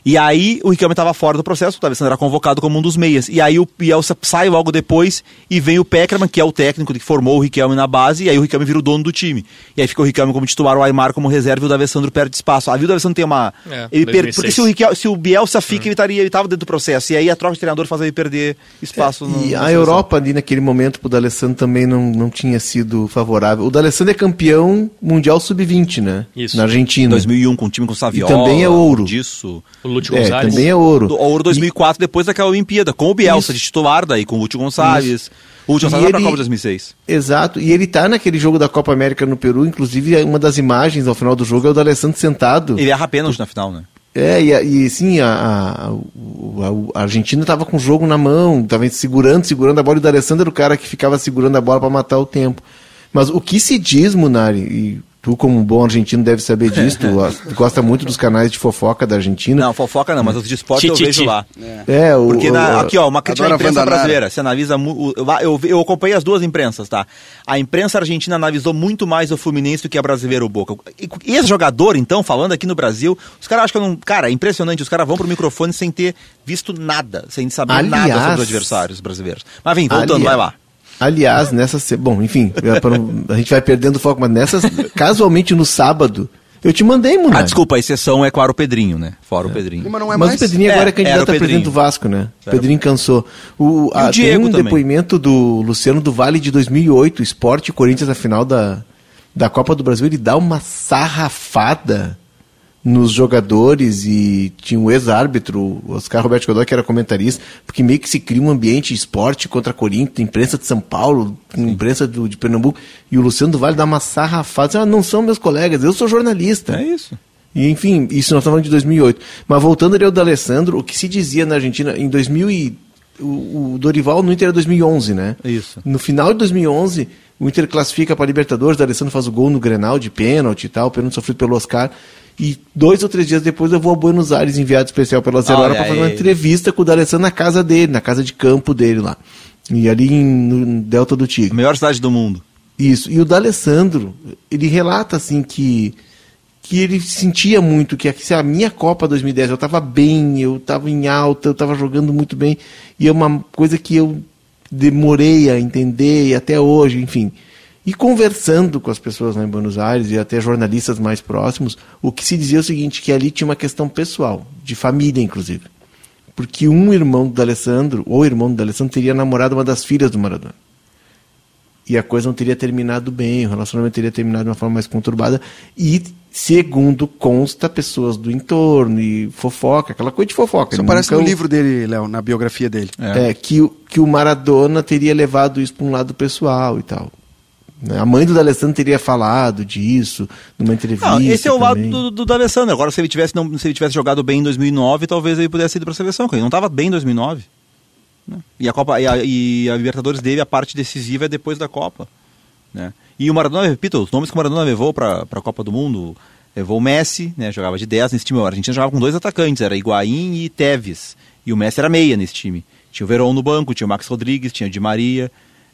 E aí o Riquelme estava fora do processo, o D'Alessandro era convocado como um dos meias. E aí o Bielsa sai logo depois e vem o Peckerman, que é o técnico que formou o Riquelme na base, e aí o Riquelme vira o dono do time. E aí fica o Riquelme como titular, o Aymar como reserva e o D'Alessandro perde espaço. Aí o D'Alessandro tem uma... É, ele per... 2006. Porque se o, Riquel... se o Bielsa fica, ele estaria ele estava dentro do processo. E aí a troca de treinador faz ele perder espaço. no- E a. Europa ali naquele momento pro D'Alessandro também não, não tinha sido favorável. O D'Alessandro é campeão mundial sub-20, né? Isso. Na Argentina. 2001 com o time com o Saviola. E também é ouro. Disso. O Lúcio É, Gonzalez. também é ouro. Do, ouro 2004, depois daquela Olimpíada, com o Bielsa de titular, daí com o Lúcio Gonçalves. O Lúcio E Gonçalves vai pra ele- Copa de 2006. Exato. E ele tá naquele jogo da Copa América no Peru, inclusive uma das imagens ao final do jogo é o D'Alessandro sentado. Ele erra pênalti na final, né? É, e, e sim, a, a, a- Argentina tava com o jogo na mão, tava segurando, segurando a bola, e o D'Alessandro era o cara que ficava segurando a bola para matar o tempo. Mas o que se diz, Munari, e tu como um bom argentino deve saber disso, tu, tu gosta muito dos canais de fofoca da Argentina. Não, fofoca não, mas os de esporte eu vejo lá. É, o, Porque, na- aqui, ó, uma crítica à imprensa brasileira. Se analisa. Eu, eu, acompanhei as duas imprensas, tá? A imprensa argentina analisou muito mais o Fluminense do que a brasileira, o Boca. E, e esse jogador, então, falando aqui no Brasil, os caras acham que não. Cara, é impressionante. Os caras vão pro microfone sem ter visto nada, sem saber nada Aliás- sobre os adversários brasileiros. Mas vem, voltando, Ali- vai lá. Aliás, nessa. se- Bom, enfim, é a gente vai perdendo o foco, mas nessas. casualmente no sábado, eu te mandei, Munari. Ah, desculpa, a exceção é claro o Pedrinho, né? Fora o Pedrinho. Mas não é Mas mais. o Pedrinho É, agora é era candidato a presidente do Vasco, né? O. Pedrinho cansou. O, a, o Diego tem um também. depoimento do Luciano do Vale de 2008, Esporte e Corinthians na final da, da Copa do Brasil. Ele dá uma sarrafada nos jogadores e tinha um ex-árbitro, Oscar Roberto Godoy, que era comentarista, porque meio que se cria um ambiente esporte contra Corinthians, imprensa de São Paulo, imprensa do, de Pernambuco, e o Luciano do Vale dá uma sarrafada. Diz, Ah, não são meus colegas, eu sou jornalista. É isso. E, enfim, isso nós estamos falando de 2008. Mas voltando ali ao D'Alessandro, o que se dizia na Argentina em 2000 e, o, o Dorival no Inter era 2011, né? Isso. No final de 2011, o Inter classifica para a Libertadores, o D'Alessandro faz o gol no Grenal de pênalti e tal, pênalti sofrido pelo Oscar. E dois ou três dias depois eu vou a Buenos Aires, enviado especial pela Zero Hora, para fazer uma entrevista com o D'Alessandro na casa dele, na casa de campo dele lá. E ali em, no Delta do Tigre. A melhor cidade do mundo. Isso. E o D'Alessandro, ele relata assim que que ele sentia muito que se a minha Copa 2010 eu estava bem, eu estava em alta, eu estava jogando muito bem, e é uma coisa que eu demorei a entender e até hoje, enfim. E conversando com as pessoas lá em Buenos Aires e até jornalistas mais próximos, o que se dizia é o seguinte, que ali tinha uma questão pessoal, de família inclusive. Porque um irmão do D'Alessandro, ou irmão do D'Alessandro, teria namorado uma das filhas do Maradona e a coisa não teria terminado bem, o relacionamento teria terminado de uma forma mais conturbada. E, segundo consta, pessoas do entorno e fofoca, aquela coisa de fofoca. Isso aparece nunca- no livro dele, Léo, na biografia dele. É, que, o- que o Maradona teria levado isso para um lado pessoal e tal. Né? A mãe do D'Alessandro teria falado disso numa entrevista. Não, esse é o lado também. do, do D'Alessandro. Agora, se ele, tivesse, não, se ele tivesse jogado bem em 2009, talvez ele pudesse ir para a seleção, porque ele não estava bem em 2009. né? E, a Copa, e, a, e a Libertadores dele, a parte decisiva é depois da Copa. Né? E o Maradona, repito, os nomes que o Maradona levou para a Copa do Mundo, levou o Messi, né, jogava de 10 nesse time. A Argentina jogava com dois atacantes, era Higuaín e Tevez. E o Messi era meia nesse time. Tinha o Verón no banco, tinha o Max Rodrigues, tinha o Di Maria.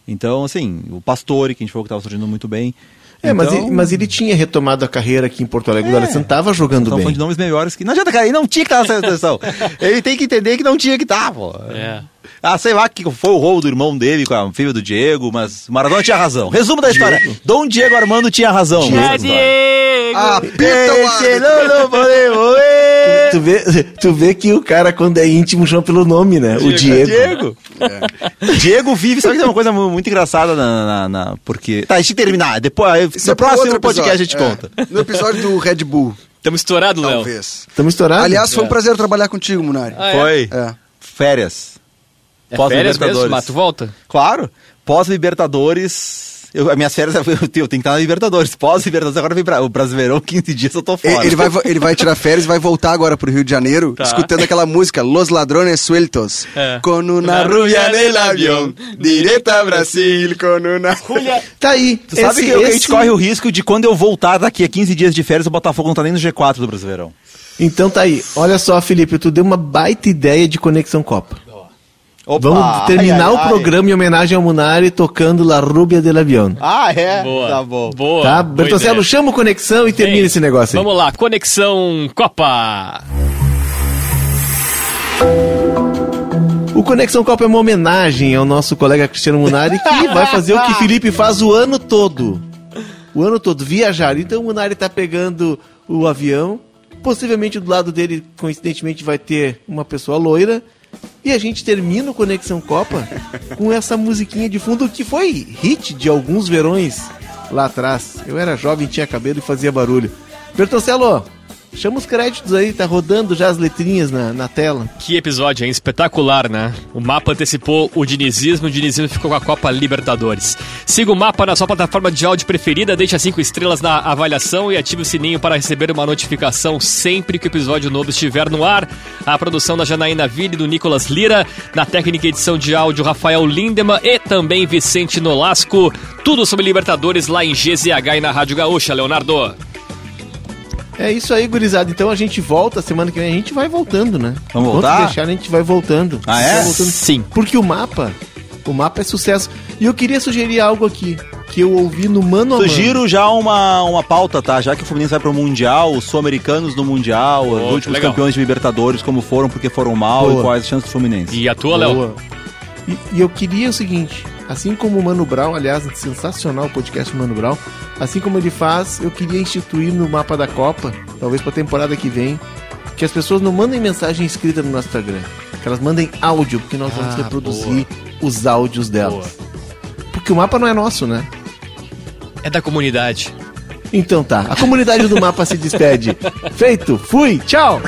Então, assim, o Pastore, que a gente falou que estava surgindo muito bem. É, mas, Então- ele, mas ele tinha retomado a carreira aqui em Porto Alegre. O D'Alessandro estava jogando Estamos bem. falando de nomes melhores que. Não adianta, cara, ele não tinha que estar nessa seleção. ele tem que entender que não tinha que estar, pô. É. Ah, sei lá que foi o roubo do irmão dele com a filha do Diego, mas o Maradona tinha razão. Resumo da história: Dom Diego Armando tinha razão. nessa história. Apita o Tu vê, tu vê que o cara, quando é íntimo, chama pelo nome, né? o Diego. Diego. Diego vive, sabe que tem uma coisa mu- muito engraçada na. na- na- porque. Tá, deixa eu terminar. Depois, Isso no é próximo outro podcast a gente episódio. conta. É. No episódio do Red Bull, Estamos estourados, Léo. talvez. Estamos estourados? Aliás, foi um prazer trabalhar contigo, Munari. Ah, é? Foi. É. Férias. É férias mesmo? Mas tu volta? Claro. Pós-Libertadores. Eu, as minhas férias, eu tenho, eu tenho que estar na Libertadores. Pós-Libertadores, agora vem pra, o Brasileirão, 15 dias eu tô fora. Ele vai, ele vai tirar férias e vai voltar agora pro Rio de Janeiro, Tá. escutando aquela música Los Ladrones Sueltos. É. Com uma Una rubia nel avião, direta a Brasil, com uma... Tá aí. Tu sabe Esse- que, eu- que a gente esse- corre o risco de quando eu voltar daqui a 15 dias de férias, o Botafogo não tá nem no G4 do Brasileirão. Então tá aí. Olha só, Felipe, tu deu uma baita ideia de conexão Copa. Opa, Vamos terminar ai, o ai, ai. programa em homenagem ao Munari tocando La Rubia del Avião. Ah, é? Boa. Tá bom. Boa. Tá? Bertoncello, chama o Conexão e termina esse negócio aí. Vamos lá, Conexão Copa. O Conexão Copa é uma homenagem ao nosso colega Cristiano Munari, que vai fazer o que Felipe faz o ano todo. O ano todo, viajar. Então o Munari tá pegando o avião, possivelmente do lado dele, coincidentemente, vai ter uma pessoa loira. E a gente termina o Conexão Copa com essa musiquinha de fundo que foi hit de alguns verões lá atrás. Eu era jovem, tinha cabelo e fazia barulho. Bertoncello, chama os créditos aí, tá rodando já as letrinhas na, na tela. Que episódio, hein? Espetacular, né? O mapa antecipou o dinizismo, o dinizismo ficou com a Copa Libertadores. Siga o mapa na sua plataforma de áudio preferida, deixa cinco estrelas na avaliação e ative o sininho para receber uma notificação sempre que o episódio novo estiver no ar. A produção da Janaína Ville e do Nicolas Lira, na técnica edição de áudio Rafael Lindemann e também Vicente Nolasco. Tudo sobre Libertadores lá em GZH e na Rádio Gaúcha, Leonardo. É isso aí, gurizada. Então a gente volta, semana que vem a gente vai voltando, né? Vamos voltar? deixar, a gente vai voltando. Ah, A gente é? vai voltando. Sim. Porque o mapa, o mapa é sucesso. E eu queria sugerir algo aqui, que eu ouvi no Mano a Mano. Sugiro já uma, uma pauta, tá? Já que o Fluminense vai pro Mundial, os sul-americanos no Mundial, os últimos legal. campeões de Libertadores, como foram, porque foram mal Boa. e quais as chances do Fluminense. E a tua, Léo? E, e eu queria o seguinte, assim como o Mano Brown, aliás, sensacional o podcast do Mano Brown, assim como ele faz, eu queria instituir no mapa da Copa, talvez pra temporada que vem, que as pessoas não mandem mensagem escrita no nosso Instagram, que elas mandem áudio, porque nós vamos Ah, reproduzir os áudios delas. Porque o mapa não é nosso, né? É da comunidade. Então tá, a comunidade do mapa se despede. Feito, fui, tchau!